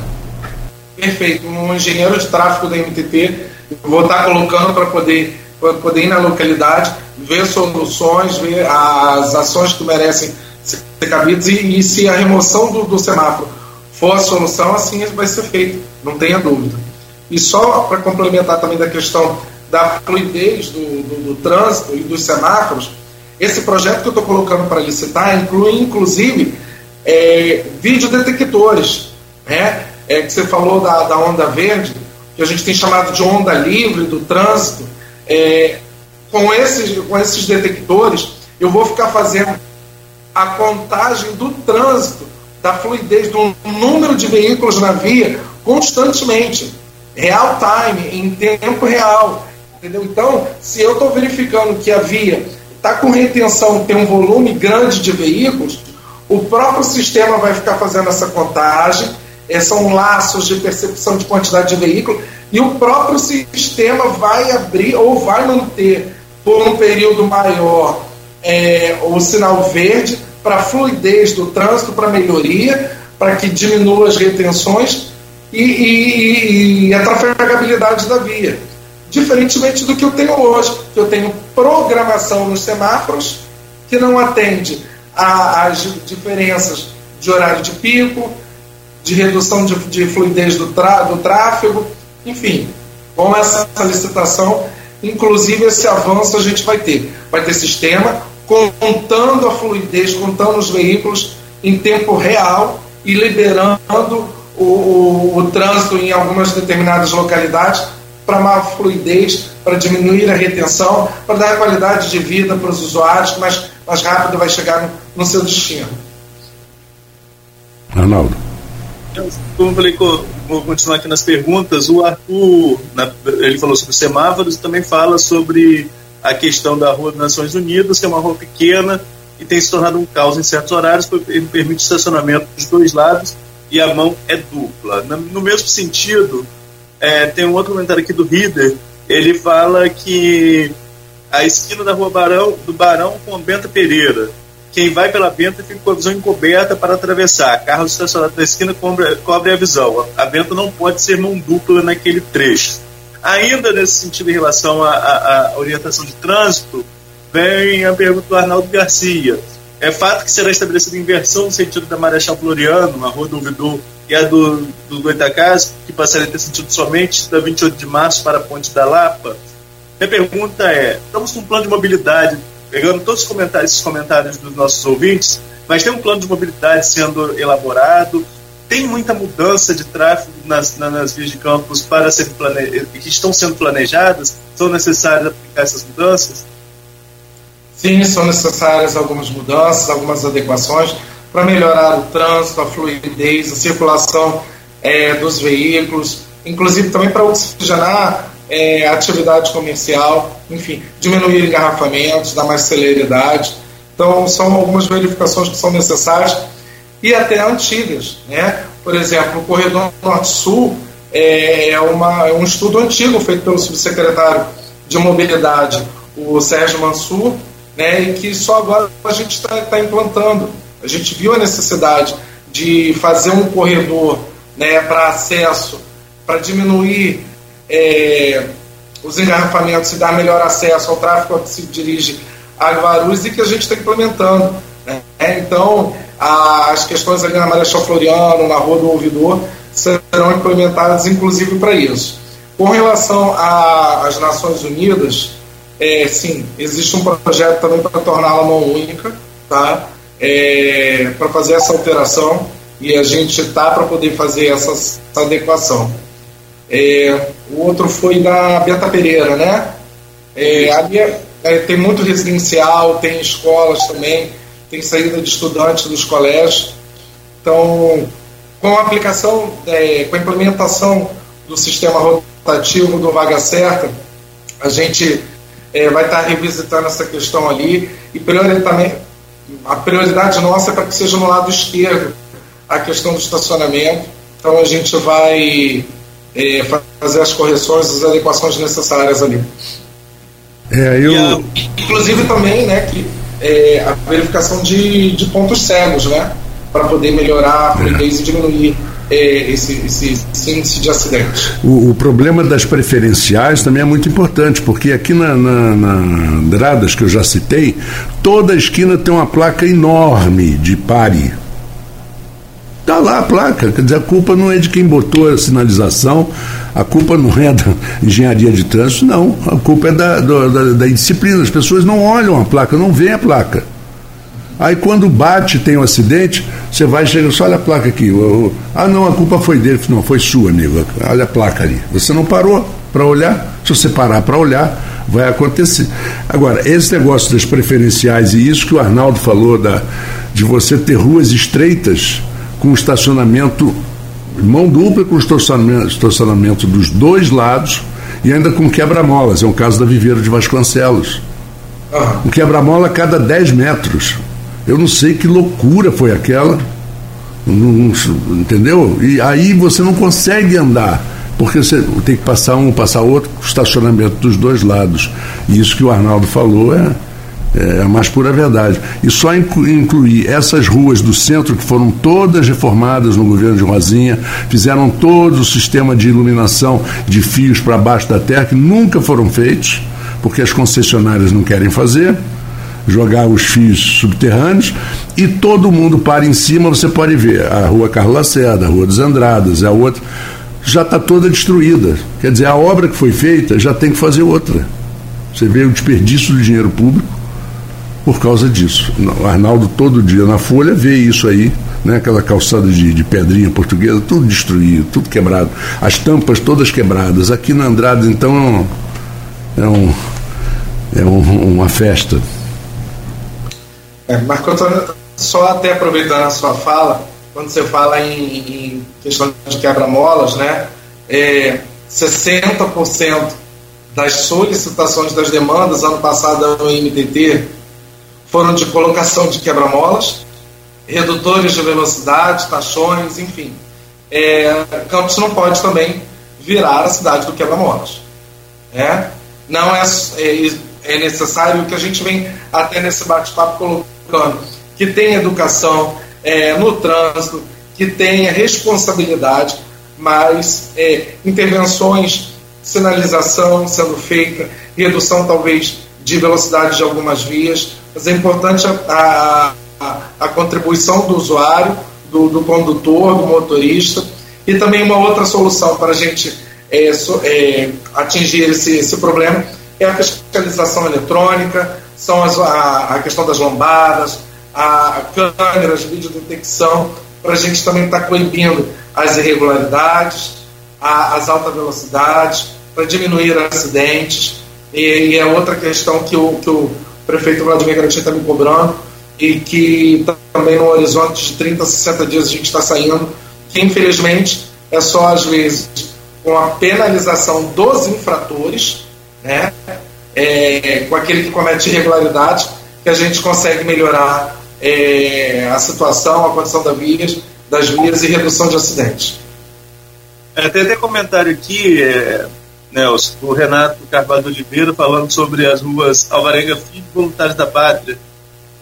Perfeito. Um engenheiro de tráfego da MTT, vou estar colocando para poder, poder ir na localidade, ver soluções, ver as ações que merecem ser cabidas e, e se a remoção do, do semáforo for a solução, assim vai ser feito, não tenha dúvida. E só para complementar também da questão da fluidez do, do, do, trânsito e dos semáforos, esse projeto que eu estou colocando para licitar inclui, inclusive, é, videodetectores, né? É, que você falou da, da onda verde, que a gente tem chamado de onda livre do trânsito. É, com, esses, com esses detectores, eu vou ficar fazendo a contagem do trânsito, da fluidez, do número de veículos na via constantemente, real time, em tempo real. Entendeu? Então, se eu estou verificando que a via está com retenção, tem um volume grande de veículos, o próprio sistema vai ficar fazendo essa contagem, é, são laços de percepção de quantidade de veículo, e o próprio sistema vai abrir ou vai manter por um período maior é, o sinal verde para fluidez do trânsito, para melhoria, para que diminua as retenções e, e, e, a trafegabilidade da via. diferentemente do que eu tenho hoje, que eu tenho programação nos semáforos que não atende às diferenças de horário de pico, de redução de, de fluidez do, do tráfego, enfim, com essa licitação, inclusive esse avanço a gente vai ter. Vai ter sistema contando a fluidez, contando os veículos em tempo real e liberando o, o, o trânsito em algumas determinadas localidades para maior fluidez, para diminuir a retenção, para dar qualidade de vida para os usuários, mais, mais rápido vai chegar no, seu destino. Arnaldo. Como eu falei, vou continuar aqui nas perguntas. O Arthur, ele falou sobre semáforos e também fala sobre a questão da Rua das Nações Unidas, que é uma rua pequena e tem se tornado um caos em certos horários, porque permite estacionamento dos dois lados e a mão é dupla. No mesmo sentido, é, tem um outro comentário aqui do Rider, ele fala que a esquina da Rua Barão, do Barão com Benta Pereira, quem vai pela Benta fica com a visão encoberta para atravessar. Carros estacionados na esquina cobre, cobre a visão. A Benta não pode ser mão dupla naquele trecho. Ainda nesse sentido, em relação à orientação de trânsito, vem a pergunta do Arnaldo Garcia. É fato que será estabelecida inversão no sentido da Marechal Floriano, a Rua do Ouvidor e a do, do Goitacás, que passaria a ter sentido somente da 28 de março para a Ponte da Lapa. Minha pergunta é: estamos com um plano de mobilidade, pegando todos os comentários, esses comentários dos nossos ouvintes, mas tem um plano de mobilidade sendo elaborado, tem muita mudança de tráfego nas, nas vias de campos para serem plane... que estão sendo planejadas? São necessárias aplicar essas mudanças? Sim, são necessárias algumas mudanças, algumas adequações para melhorar o trânsito, a fluidez, a circulação é, dos veículos, inclusive também para oxigenar é, atividade comercial, enfim, diminuir engarrafamentos, dar mais celeridade. Então, são algumas verificações que são necessárias e até antigas. Né? Por exemplo, o corredor Norte-Sul é, é, uma, é um estudo antigo feito pelo subsecretário de Mobilidade, o Sérgio Mansur, né, e que só agora a gente está tá implantando. A gente viu a necessidade de fazer um corredor né, para acesso, para diminuir é, os engarrafamentos e dar melhor acesso ao tráfego que se dirige a Guarulhos e que a gente está implementando. Né? Então, as questões ali na Marechal Floriano, na Rua do Ouvidor, serão implementadas inclusive para isso. Com relação às Nações Unidas, é, sim, existe um projeto também para torná-la mão única, tá? É, para fazer essa alteração e a gente está para poder fazer essa, essa adequação. É, o outro foi da Beta Pereira, né? É, ali é, é, tem muito residencial, tem escolas também, tem saída de estudantes dos colégios. Então, com a aplicação, é, com a implementação do sistema rotativo do Vaga Certa, a gente é, vai estar revisitando essa questão ali e a prioridade nossa é para que seja no lado esquerdo a questão do estacionamento. Então, a gente vai é, fazer as correções, as adequações necessárias ali. É, eu... inclusive também, né, que é, a verificação de, de pontos cegos, né? Para poder melhorar a fluidez é. e diminuir é, esse, esse, esse, índice de acidente. O, o, problema das preferenciais também é muito importante, porque aqui na, na, na Andradas, que eu já citei, toda esquina tem uma placa enorme de pare. Está lá a placa, quer dizer, a culpa não é de quem botou a sinalização, a culpa não é da engenharia de trânsito, não. A culpa é da, da, da indisciplina. As pessoas não olham a placa, não veem a placa. Aí quando bate, tem um acidente, você vai chega só olha a placa aqui. ah, não, a culpa foi dele. Não, foi sua, amigo. Olha a placa ali. Você não parou para olhar? Se você parar para olhar, vai acontecer. Agora, esse negócio das preferenciais e isso que o Arnaldo falou da, de você ter ruas estreitas com estacionamento mão dupla com estacionamento, estacionamento dos dois lados e ainda com quebra-molas. É um caso da Viveiro de Vasconcelos. Um quebra-mola a cada 10 metros. Eu não sei que loucura foi aquela. Não, entendeu? E aí você não consegue andar, porque você tem que passar um, passar outro, estacionamento dos dois lados. E isso que o Arnaldo falou é, É a mais pura verdade. E só incluir essas ruas do centro, que foram todas reformadas no governo de Rosinha, fizeram todo o sistema de iluminação de fios para baixo da terra, que nunca foram feitos, porque as concessionárias não querem fazer jogar os fios subterrâneos e todo mundo para em cima, você pode ver a rua Carlos Lacerda, a rua dos Andradas, a outra, já está toda destruída. Quer dizer, a obra que foi feita já tem que fazer outra. Você vê o desperdício do dinheiro público por causa disso. O Arnaldo todo dia na Folha vê isso aí, né? aquela calçada de, de pedrinha portuguesa, tudo destruído, tudo quebrado. As tampas todas quebradas. Aqui na Andrade, então, é, um, é um, uma festa. É, Marco Antônio, só até aproveitando a sua fala, quando você fala em, em questão de quebra-molas, né? É, 60% das solicitações das demandas ano passado no MTT foram de colocação de quebra-molas, redutores de velocidade, tachões, enfim. É, Campos não pode também virar a cidade do quebra-molas. Né? Não é, é, é necessário que a gente vem até nesse bate-papo colocando que tem educação é, no trânsito, que tenha responsabilidade, mas é, intervenções, sinalização sendo feita, redução talvez de velocidade de algumas vias, mas é importante a, a, a contribuição do usuário, do, do, condutor, do motorista, e também uma outra solução para a gente é, so, é, atingir esse, esse problema é a fiscalização eletrônica, são as, a, a questão das lombadas, a câmeras de videodetecção, para a gente também estar tá coibindo as irregularidades, a, as altas velocidades, para diminuir acidentes. E, e, é outra questão que o, que o prefeito Vladimir Garotinho está me cobrando e que também no horizonte de 30, 60 dias a gente está saindo, que infelizmente é só às vezes com a penalização dos infratores, né, é, com aquele que comete irregularidades, que a gente consegue melhorar é, a situação, a condição das vias, das vias e redução de acidentes. É, tem até comentário aqui, é, Nelson, o Renato Carvalho Oliveira falando sobre as ruas Alvarenga Filho e Voluntários da Pátria.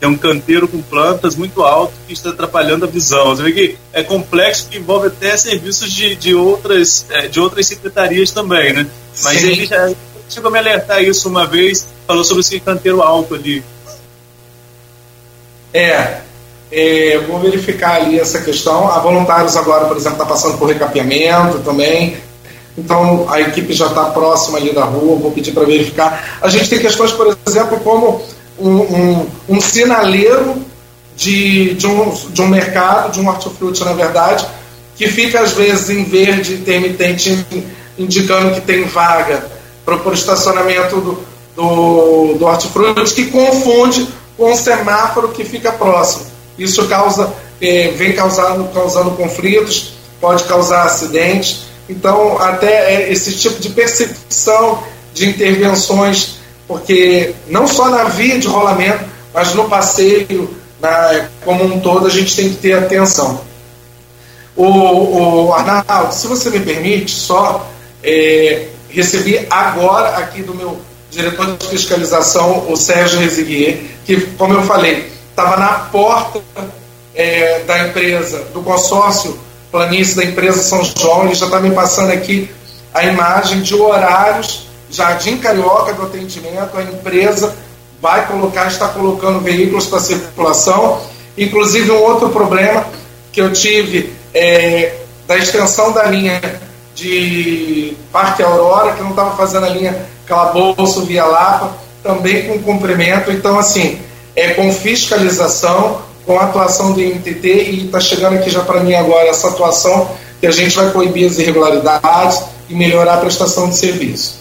É um canteiro com plantas muito alto que está atrapalhando a visão. Você vê que é complexo que envolve até serviços de, de, outras, é, de outras secretarias também, né? Mas Sim. ele já chegou a me alertar isso uma vez, falou sobre esse canteiro alto ali. É, é, vou verificar ali essa questão. A Voluntários agora, por exemplo, está passando por recapeamento também. Então a equipe já está próxima ali da rua, vou pedir para verificar. A gente tem questões, por exemplo, como um, um, um sinaleiro de, de, um, de um mercado, de um hortifruti, na verdade, que fica às vezes em verde intermitente, indicando que tem vaga para o estacionamento do, do, do hortifruti, que confunde com o semáforo que fica próximo. Isso causa, eh, vem causando, causando conflitos, pode causar acidentes. Então, até eh, esse tipo de percepção de intervenções, porque não só na via de rolamento, mas no passeio, na, como um todo, a gente tem que ter atenção. O, o Arnaldo, se você me permite, só é, recebi agora aqui do meu diretor de fiscalização, o Sérgio Reziguier, que, como eu falei, estava na porta é, da empresa, do consórcio planície da empresa São João, ele já está me passando aqui a imagem de horários, Jardim Carioca do atendimento, a empresa vai colocar, está colocando veículos para circulação. Inclusive, um outro problema que eu tive é, da extensão da linha de Parque Aurora, que não estava fazendo a linha Calabouço Via Lapa, também com cumprimento. Então, assim, é com fiscalização, com atuação do IMTT, e está chegando aqui já para mim agora essa atuação que a gente vai coibir as irregularidades e melhorar a prestação de serviço.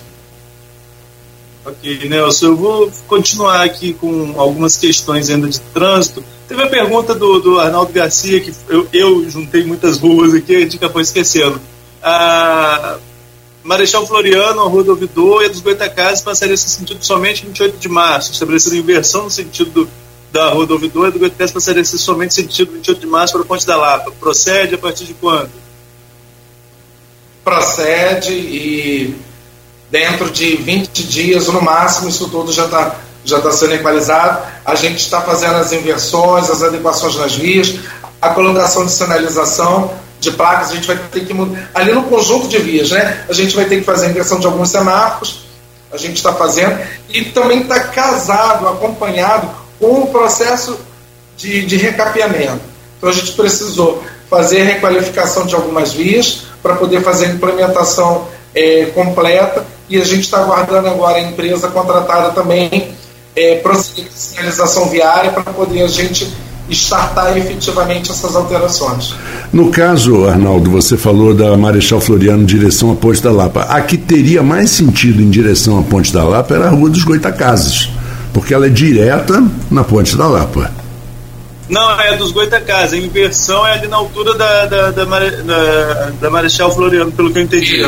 Ok, Nelson, eu vou continuar aqui com algumas questões ainda de trânsito. Teve a pergunta do, do Arnaldo Garcia, que eu, eu juntei muitas ruas aqui, a gente acabou esquecendo. Ah, Marechal Floriano, a Rua do Ouvidor e a dos Goitacazes passaria esse sentido somente em 28 de março, estabelecendo inversão no sentido do, da Rua do Ouvidor do Goitacazes passaria esse somente sentido 28 de março para a Ponte da Lapa. Procede a partir de quando? Procede e dentro de 20 dias, no máximo, isso tudo já está já está sendo equalizado. A gente está fazendo as inversões, as adequações nas vias, a colocação de sinalização de placas, a gente vai ter que mudar. Ali no conjunto de vias, né? A gente vai ter que fazer a inversão de alguns semáforos, a gente está fazendo, e também está casado, acompanhado com o processo de, de recapeamento. Então a gente precisou fazer a requalificação de algumas vias para poder fazer a implementação é, completa e a gente está aguardando agora a empresa contratada também é, prosseguir a sinalização viária para poder a gente startar efetivamente essas alterações. No caso, Arnaldo, você falou da Marechal Floriano em direção à Ponte da Lapa. A que teria mais sentido em direção à Ponte da Lapa era a Rua dos Goitacazes, porque ela é direta na Ponte da Lapa. Não, é dos Goitacazes. A inversão é ali na altura da, da, da, da, da Marechal Floriano, pelo que eu entendi.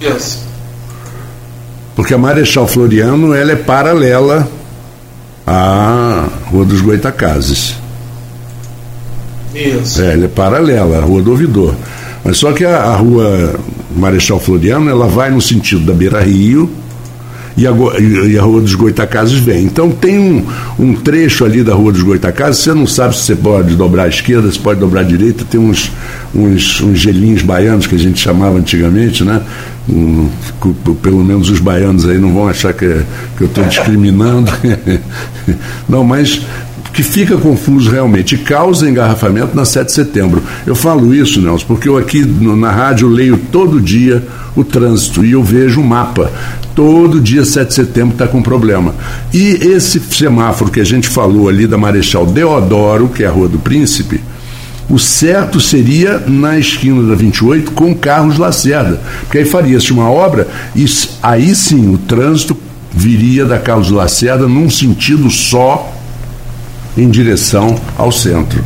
Isso. Porque a Marechal Floriano ela é paralela à Rua dos Goitacazes. Isso. É, ela é paralela à Rua do Ouvidor. Mas só que a, a Rua Marechal Floriano ela vai no sentido da Beira Rio e a, e a Rua dos Goitacazes vem. Então tem um, um trecho ali da Rua dos Goitacazes, você não sabe se você pode dobrar à esquerda, se pode dobrar à direita, tem uns, uns, uns gelinhos baianos que a gente chamava antigamente, né? Um, pelo menos os baianos aí não vão achar que, que eu estou discriminando. não, mas que fica confuso realmente e causa engarrafamento na 7 de setembro. Eu falo isso, Nelson, porque eu aqui no, na rádio leio todo dia o trânsito e eu vejo o mapa. Todo dia 7 de setembro está com problema. E esse semáforo que a gente falou ali da Marechal Deodoro, que é a Rua do Príncipe, o certo seria na esquina da 28 com Carlos Lacerda, porque aí faria-se uma obra e aí sim o trânsito viria da Carlos Lacerda num sentido só em direção ao centro.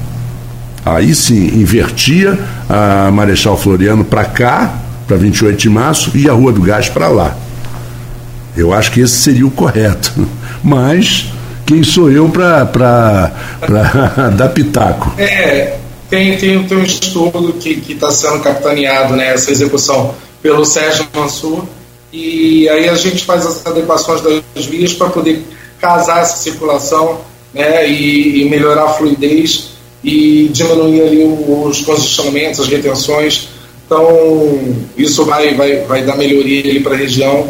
Aí sim, invertia a Marechal Floriano para cá, para 28 de março, e a Rua do Gás para lá. Eu acho que esse seria o correto. Mas quem sou eu para dar pitaco? É, tem, tem, tem um estudo que está sendo capitaneado, né, essa execução, pelo Sérgio Mansur, e aí a gente faz as adequações das vias para poder casar essa circulação né, e, e, melhorar a fluidez e diminuir ali os congestionamentos, as retenções. Então, isso vai, vai, vai dar melhoria para a região.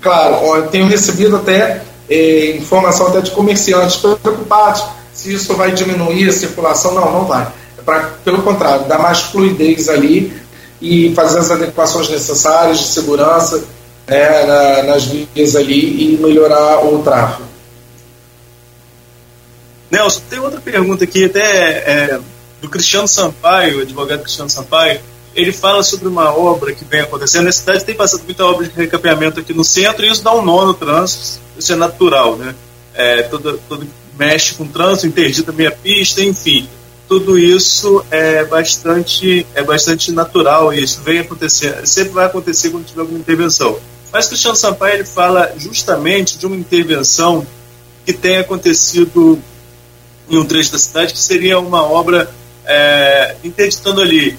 Claro, eu tenho recebido até é, informação até de comerciantes preocupados se isso vai diminuir a circulação. Não, não vai. É pra, pelo contrário, dar mais fluidez ali e fazer as adequações necessárias de segurança né, na, nas vias ali e melhorar o tráfego. Nelson, tem outra pergunta aqui, até é, do Cristiano Sampaio, advogado Cristiano Sampaio. Ele fala sobre uma obra que vem acontecendo. Na cidade tem passado muita obra de recapeamento aqui no centro e isso dá um nó no trânsito. Isso é natural, né? É, todo, todo mexe com o trânsito, interdita meia pista, enfim. Tudo isso é bastante, é bastante natural e isso vem acontecer, sempre vai acontecer quando tiver alguma intervenção. Mas Cristiano Sampaio ele fala justamente de uma intervenção que tem acontecido em um trecho da cidade, que seria uma obra é, interditando ali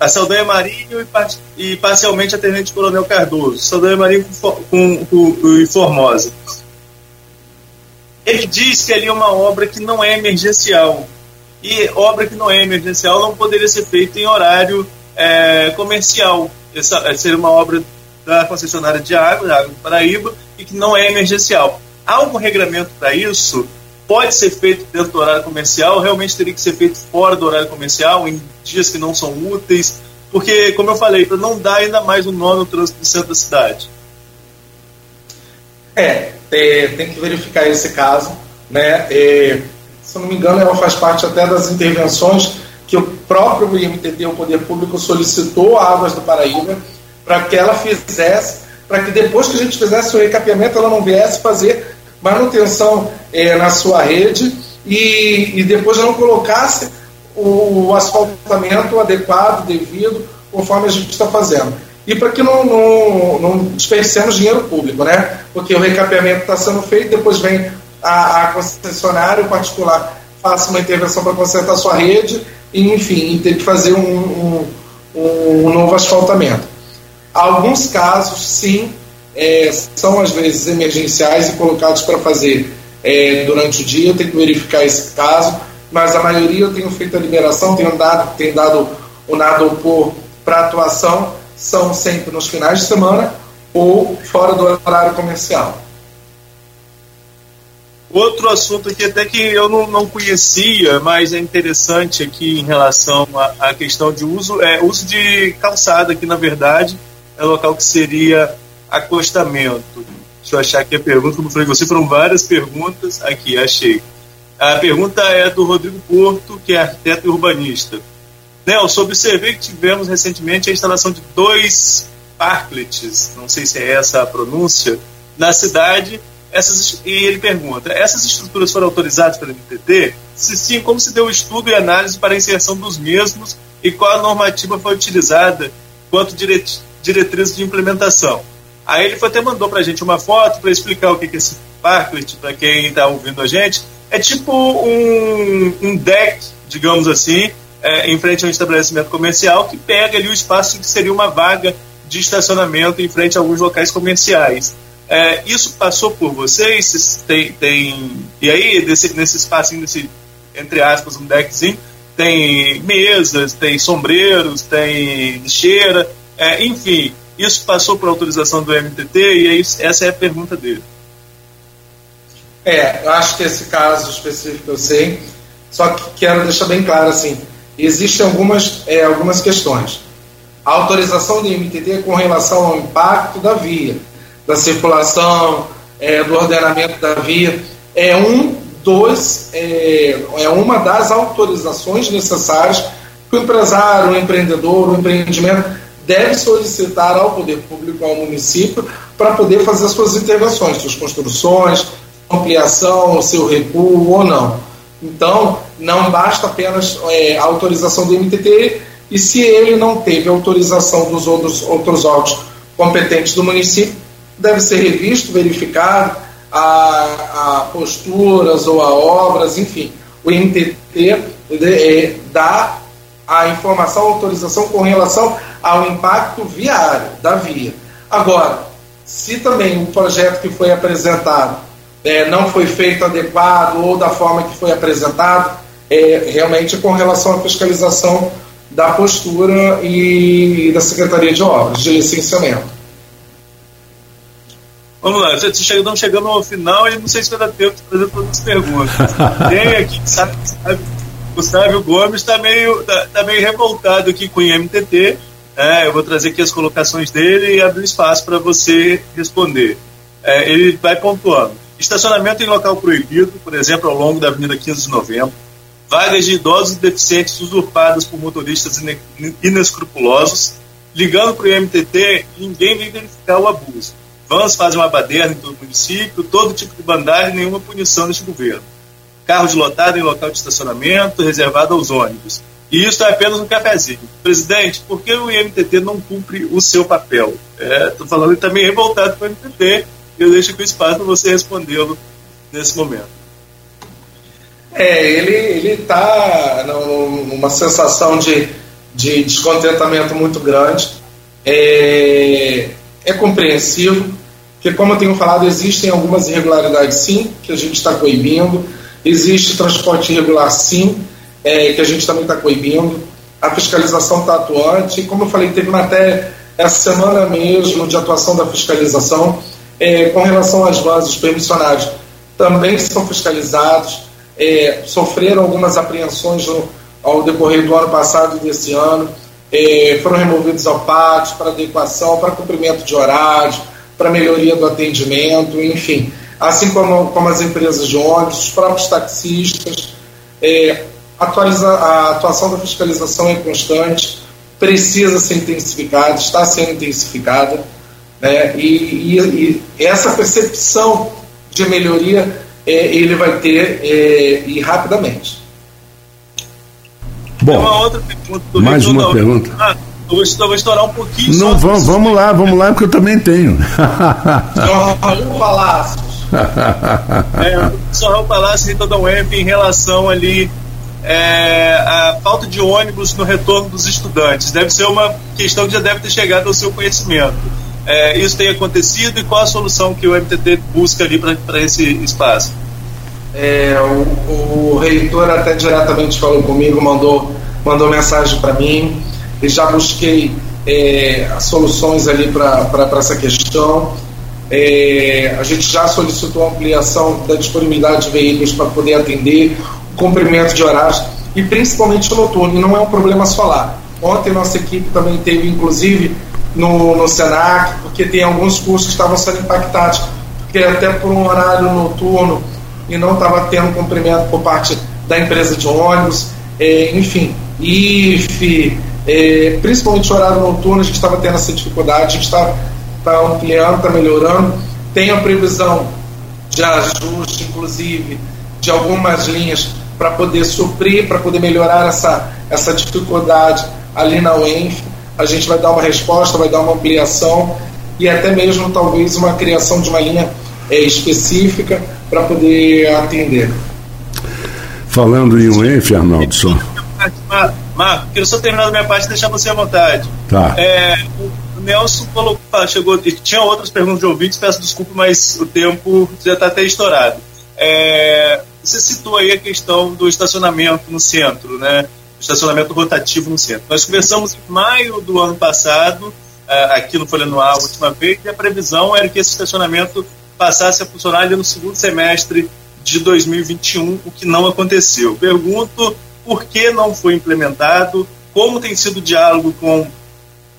a Saldanha Marinho e, e parcialmente a Tenente Coronel Cardoso, Saldanha Marinho com, com, com, e Formosa. Ele diz que ali é uma obra que não é emergencial. E obra que não é emergencial não poderia ser feita em horário é, comercial. Essa seria uma obra da concessionária de água, da Água do Paraíba, e que não é emergencial. Há algum regramento para isso? Pode ser feito dentro do horário comercial, realmente teria que ser feito fora do horário comercial, em dias que não são úteis, porque, como eu falei, para não dar ainda mais um nó no trânsito do centro da cidade. É, é, tem que verificar esse caso, né? É, se eu não me engano, ela faz parte até das intervenções que o próprio IMTT, o Poder Público, solicitou a Águas do Paraíba para que ela fizesse, para que depois que a gente fizesse o recapeamento, ela não viesse fazer manutenção é, na sua rede e, e depois não colocasse o, o asfaltamento adequado, devido, conforme a gente está fazendo. E para que não, não, não dinheiro público, né? Porque o recapeamento está sendo feito, depois vem a, a concessionária, o particular, faça uma intervenção para consertar a sua rede, e, enfim, ter que fazer um, um, um novo asfaltamento. Alguns casos, sim, é, são às vezes emergenciais e colocados para fazer é, durante o dia. Eu tenho que verificar esse caso, mas a maioria eu tenho feito a liberação, tenho dado, tenho dado o nado por para atuação, são sempre nos finais de semana ou fora do horário comercial. Outro assunto aqui até que eu não, não conhecia, mas é interessante aqui em relação à, à questão de uso, é uso de calçada aqui na verdade é local que seria acostamento. Deixa eu achar aqui a pergunta, como falei com você, foram várias perguntas. Aqui, achei. A pergunta é do Rodrigo Porto, que é arquiteto e urbanista. Nelson, observei que tivemos recentemente a instalação de dois parklets, não sei se é essa a pronúncia, na cidade. Essas, e ele pergunta: essas estruturas foram autorizadas pela MTT? Se sim, como se deu o estudo e análise para a inserção dos mesmos e qual a normativa foi utilizada quanto diretrizes de implementação? Aí ele até mandou para a gente uma foto para explicar o que é esse parklet, para quem está ouvindo a gente. É tipo um, um deck, digamos assim, é, em frente a um estabelecimento comercial que pega ali o espaço que seria uma vaga de estacionamento em frente a alguns locais comerciais. É, isso passou por vocês? Tem, tem, e aí, desse, nesse espacinho, desse, entre aspas, um deckzinho, tem mesas, tem sombreiros, tem lixeira, é, enfim, isso passou por autorização do MTT e é isso, essa é a pergunta dele. É, eu acho que esse caso específico eu sei, só que quero deixar bem claro assim, existem algumas, é, algumas questões. A autorização do MTT é com relação ao impacto da via, da circulação, é, do ordenamento da via, é um dos, é, é uma das autorizações necessárias que o empresário, o empreendedor, o empreendimento deve solicitar ao poder público, ao município, para poder fazer suas intervenções, suas construções, ampliação, seu recuo ou não. Então, não basta apenas é, a autorização do MTT, e se ele não teve autorização dos outros, outros órgãos competentes do município, deve ser revisto, verificado a, a posturas ou a obras, enfim. O MTT é, dá a informação, a autorização com relação ao impacto viário da via. Agora, se também o projeto que foi apresentado é, não foi feito adequado ou da forma que foi apresentado, é, realmente com relação à fiscalização da postura e da Secretaria de Obras, de licenciamento. Vamos lá, estamos chegando ao final e não sei se vai dar tempo de fazer todas as perguntas. Tem aqui, sabe, sabe Gustavo Gomes está meio, tá, tá, meio revoltado aqui com o IMTT. É, eu vou trazer aqui as colocações dele e abrir espaço para você responder. É, ele vai pontuando. Estacionamento em local proibido, por exemplo, ao longo da Avenida 15 de Novembro. Vagas de idosos e deficientes usurpadas por motoristas inescrupulosos. Ligando para o IMTT, ninguém vem verificar o abuso. Vans fazem uma baderna em todo o município, todo tipo de bandagem, nenhuma punição deste governo carros lotados em local de estacionamento reservado aos ônibus. E isso é apenas um cafezinho. Presidente, por que o IMTT não cumpre o seu papel? Estou é, falando também revoltado com o IMTT. Eu deixo aqui o espaço para você respondê-lo nesse momento. É, ele está numa sensação de, de descontentamento muito grande. É, é compreensível, porque, como eu tenho falado, existem algumas irregularidades, sim, que a gente está coibindo Existe transporte irregular, sim, é, que a gente também está coibindo. A fiscalização está atuante. Como eu falei, teve até essa semana mesmo de atuação da fiscalização é, com relação às vozes permissionários. Também são fiscalizados, é, sofreram algumas apreensões no, ao decorrer do ano passado e desse ano. É, foram removidos ao pátio para adequação, para cumprimento de horários, para melhoria do atendimento, enfim assim como, como as empresas de ônibus, os próprios taxistas. É, atualiza, a atuação da fiscalização é constante, precisa ser intensificada, está sendo intensificada, né, e, e, e essa percepção de melhoria é, ele vai ter é, e rapidamente. Bom, uma outra pergunta, mais uma pergunta. Ah, eu vou, eu vou estourar um pouquinho. Não, vamos, vamos lá, vamos lá, porque eu também tenho. Raul Palácio é, o professor Palácio da UEMP em relação ali é, a falta de ônibus no retorno dos estudantes. Deve ser uma questão que já deve ter chegado ao seu conhecimento. é, isso tem acontecido e qual a solução que o MTT busca ali para esse espaço? É, o, o, reitor até diretamente falou comigo, mandou, mandou mensagem para mim e já busquei é, soluções ali para essa questão. É, a gente já solicitou ampliação da disponibilidade de veículos para poder atender, o cumprimento de horários e principalmente o noturno. E não é um problema lá. Ontem nossa equipe também teve, inclusive, no, no Senac, porque tem alguns cursos que estavam sendo impactados, porque até por um horário noturno e não estava tendo cumprimento por parte da empresa de ônibus, é, enfim, IFE, é, principalmente horário noturno, a gente estava tendo essa dificuldade, a gente está tá ampliando, está melhorando, tem a previsão de ajuste, inclusive, de algumas linhas para poder suprir, para poder melhorar essa, essa dificuldade ali na UENF. A gente vai dar uma resposta, vai dar uma ampliação e até mesmo talvez uma criação de uma linha é, específica para poder atender. Falando em UENF, Arnaldo, só. Marco, quero só terminar a minha parte e deixar você à vontade. Tá. É, o Nelson colocou, chegou, tinha outras perguntas de ouvintes, peço desculpa, mas o tempo já está até estourado. É, você citou aí a questão do estacionamento no centro, né? estacionamento rotativo no centro. Nós conversamos em maio do ano passado, é, aqui no Folha no a última vez, e a previsão era que esse estacionamento passasse a funcionar no segundo semestre de 2021, o que não aconteceu. Pergunto por que não foi implementado, como tem sido o diálogo com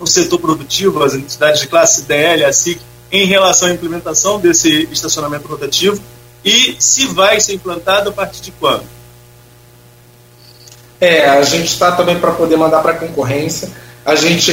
o setor produtivo, as entidades de classe DL, a SIC, em relação à implementação desse estacionamento rotativo e se vai ser implantado a partir de quando? É, a gente está também para poder mandar para a concorrência. A gente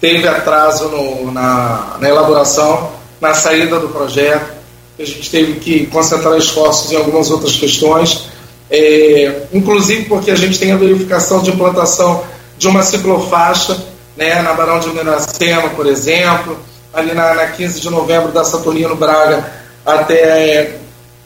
teve atraso no, na, na elaboração, na saída do projeto. A gente teve que concentrar esforços em algumas outras questões, é, inclusive porque a gente tem a verificação de implantação de uma ciclofaixa né, na Barão de Miracema, por exemplo, ali na, na 15 de novembro da Saturnino Braga até,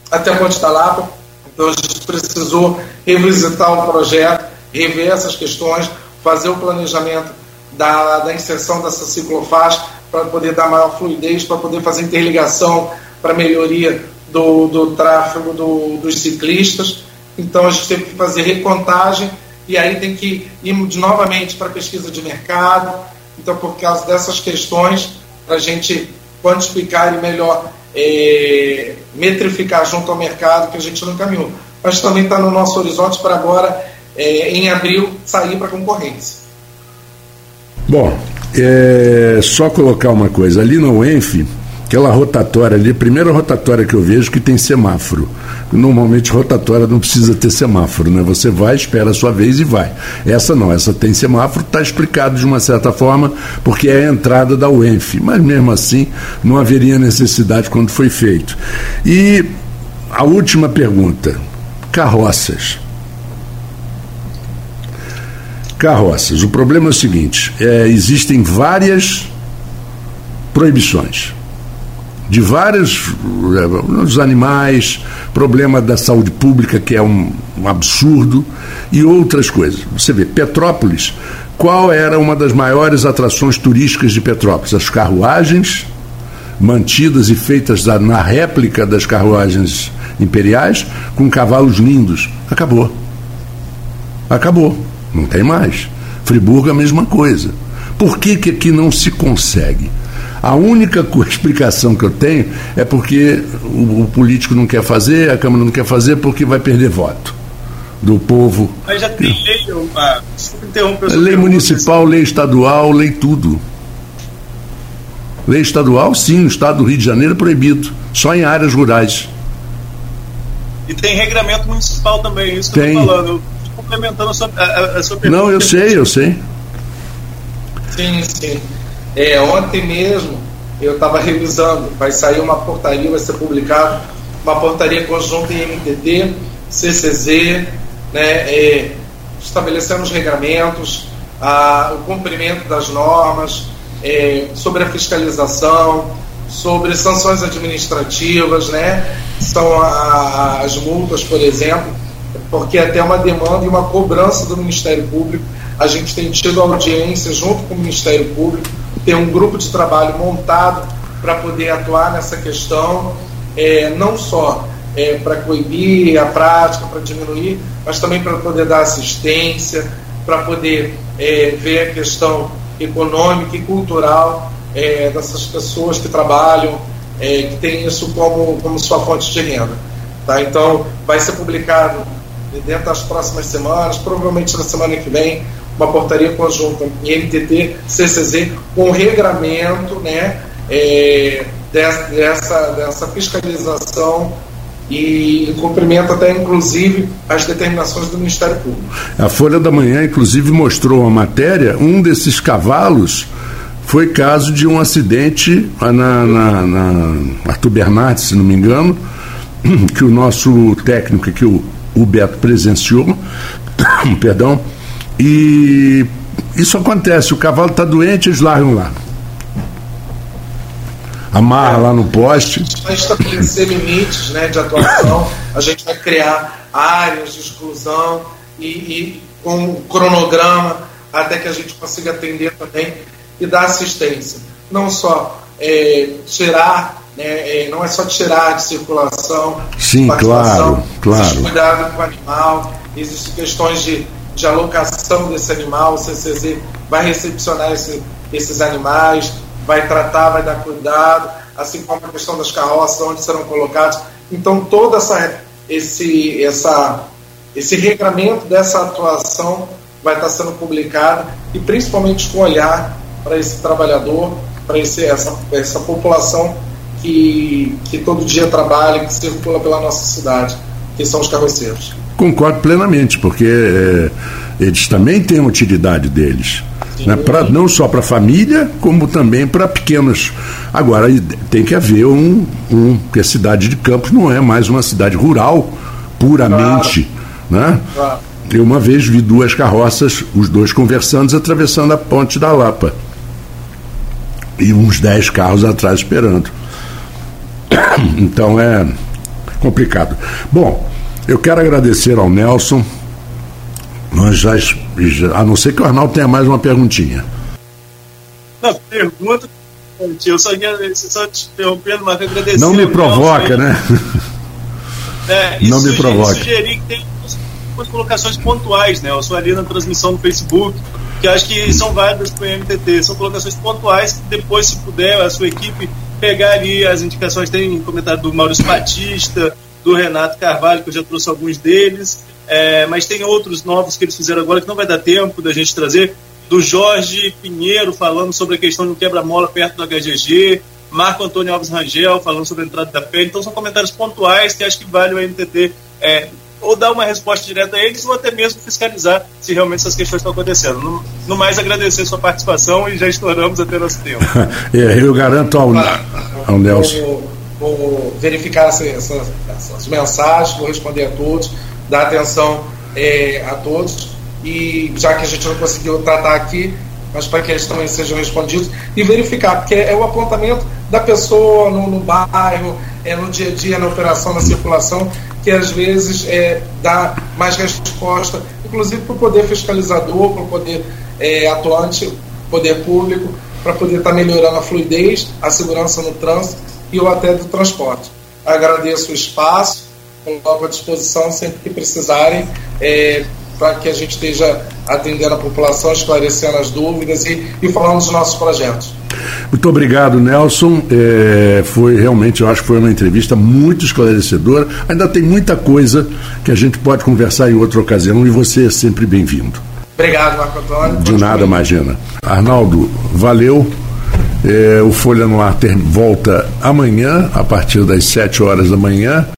até Ponte da Lapa. Então a gente precisou revisitar o projeto, rever essas questões, fazer o planejamento da, da inserção dessa ciclofaixa para poder dar maior fluidez, para poder fazer interligação para melhoria do, do tráfego do, dos ciclistas. Então a gente teve que fazer recontagem e aí tem que ir novamente para pesquisa de mercado. Então, por causa dessas questões, para a gente quantificar e melhor é, metrificar junto ao mercado que a gente não caminhou. Mas também está no nosso horizonte para agora, é, em abril, sair para concorrência. Bom, é só colocar uma coisa. Ali no ENF, aquela rotatória ali, primeira rotatória que eu vejo que tem semáforo. Normalmente rotatória não precisa ter semáforo, né? Você vai, espera a sua vez e vai. Essa não, essa tem semáforo, está explicado de uma certa forma, porque é a entrada da UENF. Mas mesmo assim, não haveria necessidade quando foi feito. E a última pergunta: carroças carroças. O problema é o seguinte: é, existem várias proibições de vários é, dos animais, problema da saúde pública que é um, um, absurdo e outras coisas. Você vê, Petrópolis, qual era uma das maiores atrações turísticas de Petrópolis? As carruagens mantidas e feitas na réplica das carruagens imperiais com cavalos lindos. Acabou. Acabou. Não tem mais. Friburgo a mesma coisa. Por que, que aqui não se consegue? A única explicação que eu tenho é porque o, o, político não quer fazer, a Câmara não quer fazer porque vai perder voto do povo. Mas já tem lei, ah, interromper. Lei municipal, lei estadual, lei tudo. Lei estadual, sim, no estado do Rio de Janeiro é proibido, só em áreas rurais. E tem regramento municipal também, isso que tem. eu estou falando complementando a sua, a, a sua pergunta. Não, eu sei, eu sei. Sim, sim. É, ontem mesmo eu estava revisando, vai sair uma portaria, vai ser publicada uma portaria conjunta em MTT, CCZ, né, é, estabelecendo os regramentos, a, o cumprimento das normas, é, sobre a fiscalização, sobre sanções administrativas, né, são a, as multas, por exemplo, porque é até uma demanda e uma cobrança do Ministério Público. A gente tem tido audiência junto com o Ministério Público tem um grupo de trabalho montado para poder atuar nessa questão, é, não só é, para coibir a prática, para diminuir, mas também para poder dar assistência, para poder é, ver a questão econômica e cultural é, dessas pessoas que trabalham, é, que têm isso como, como sua fonte de renda. Tá? Então, vai ser publicado dentro das próximas semanas, provavelmente na semana que vem, uma portaria conjunta NTT, CCZ, com regramento né, é, dessa, dessa fiscalização e cumprimenta até inclusive as determinações do Ministério Público. A Folha da Manhã, inclusive, mostrou uma matéria, um desses cavalos foi caso de um acidente na, na, na Arthur Bernardes, se não me engano, que o nosso técnico aqui, o, o Beto, presenciou, perdão, e isso acontece, o cavalo está doente, eles largam lá. Amarra é, lá no poste. A gente vai estabelecer limites né, de atuação, a gente vai criar áreas de exclusão e, e com um cronograma até que a gente consiga atender também e dar assistência. Não só é, tirar, né, é, não é só tirar de circulação, Sim, claro, claro. existe cuidado com o animal, existem questões de, de alocação desse animal, o CCZ vai recepcionar esse, esses animais, vai tratar, vai dar cuidado, assim como a questão das carroças, onde serão colocados. Então, todo essa, esse, essa, esse regramento dessa atuação vai estar sendo publicado e principalmente com olhar para esse trabalhador, para essa, essa população que, que todo dia trabalha, que circula pela nossa cidade, que são os carroceiros. Concordo plenamente, porque é, eles também têm a utilidade deles né, pra, não só para a família, como também para pequenos. Agora, tem que haver um, um. Porque a cidade de Campos não é mais uma cidade rural, puramente. Claro. Né? Claro. Eu uma vez vi duas carroças, os dois conversando, atravessando a ponte da Lapa. E uns dez carros atrás esperando. Então é complicado. Bom, eu quero agradecer ao Nelson nós já, já, a não ser que o Arnaldo tenha mais uma perguntinha. Não, pergunta, eu só ia só te interrompendo, mas agradecer. Não me provoca, né? É, não me provoca. Sugerir que tem umas colocações pontuais, né? Eu sou ali na transmissão no Facebook, que acho que são válidas para o MTT. São colocações pontuais que depois, se puder, a sua equipe pegar ali as indicações. Tem comentário do Maurício Batista, do Renato Carvalho, que eu já trouxe alguns deles. É, mas tem outros novos que eles fizeram agora que não vai dar tempo da gente trazer. Do Jorge Pinheiro falando sobre a questão do quebra-mola perto do HGG. Marco Antônio Alves Rangel falando sobre a entrada da pele. Então são comentários pontuais que acho que vale o MTT é, ou dar uma resposta direta a eles ou até mesmo fiscalizar se realmente essas questões estão acontecendo. No, no mais, agradecer a sua participação e já estouramos até nosso tempo. é, eu garanto ao, ao Nelson. Vou, verificar essas, essas, essas mensagens, vou responder a todos dar atenção é, a todos. E já que a gente não conseguiu tratar aqui, mas para que eles também sejam respondidos e verificar, porque é o apontamento da pessoa no, no bairro, é no dia a dia, na operação, na circulação, que às vezes é, dá mais resposta, inclusive para o poder fiscalizador, para o poder é, atuante, poder público, para poder estar tá melhorando a fluidez, a segurança no trânsito e o até do transporte. Agradeço o espaço coloco à disposição sempre que precisarem, é, para que a gente esteja atendendo a população, esclarecendo as dúvidas e, e falando dos nossos projetos. Muito obrigado, Nelson. É, foi realmente, eu acho que foi uma entrevista muito esclarecedora. Ainda tem muita coisa que a gente pode conversar em outra ocasião e você é sempre bem-vindo. Obrigado, Marco Antônio. De nada, imagina. Arnaldo, valeu. É, o Folha no Ar volta amanhã, a partir das 7 horas da manhã.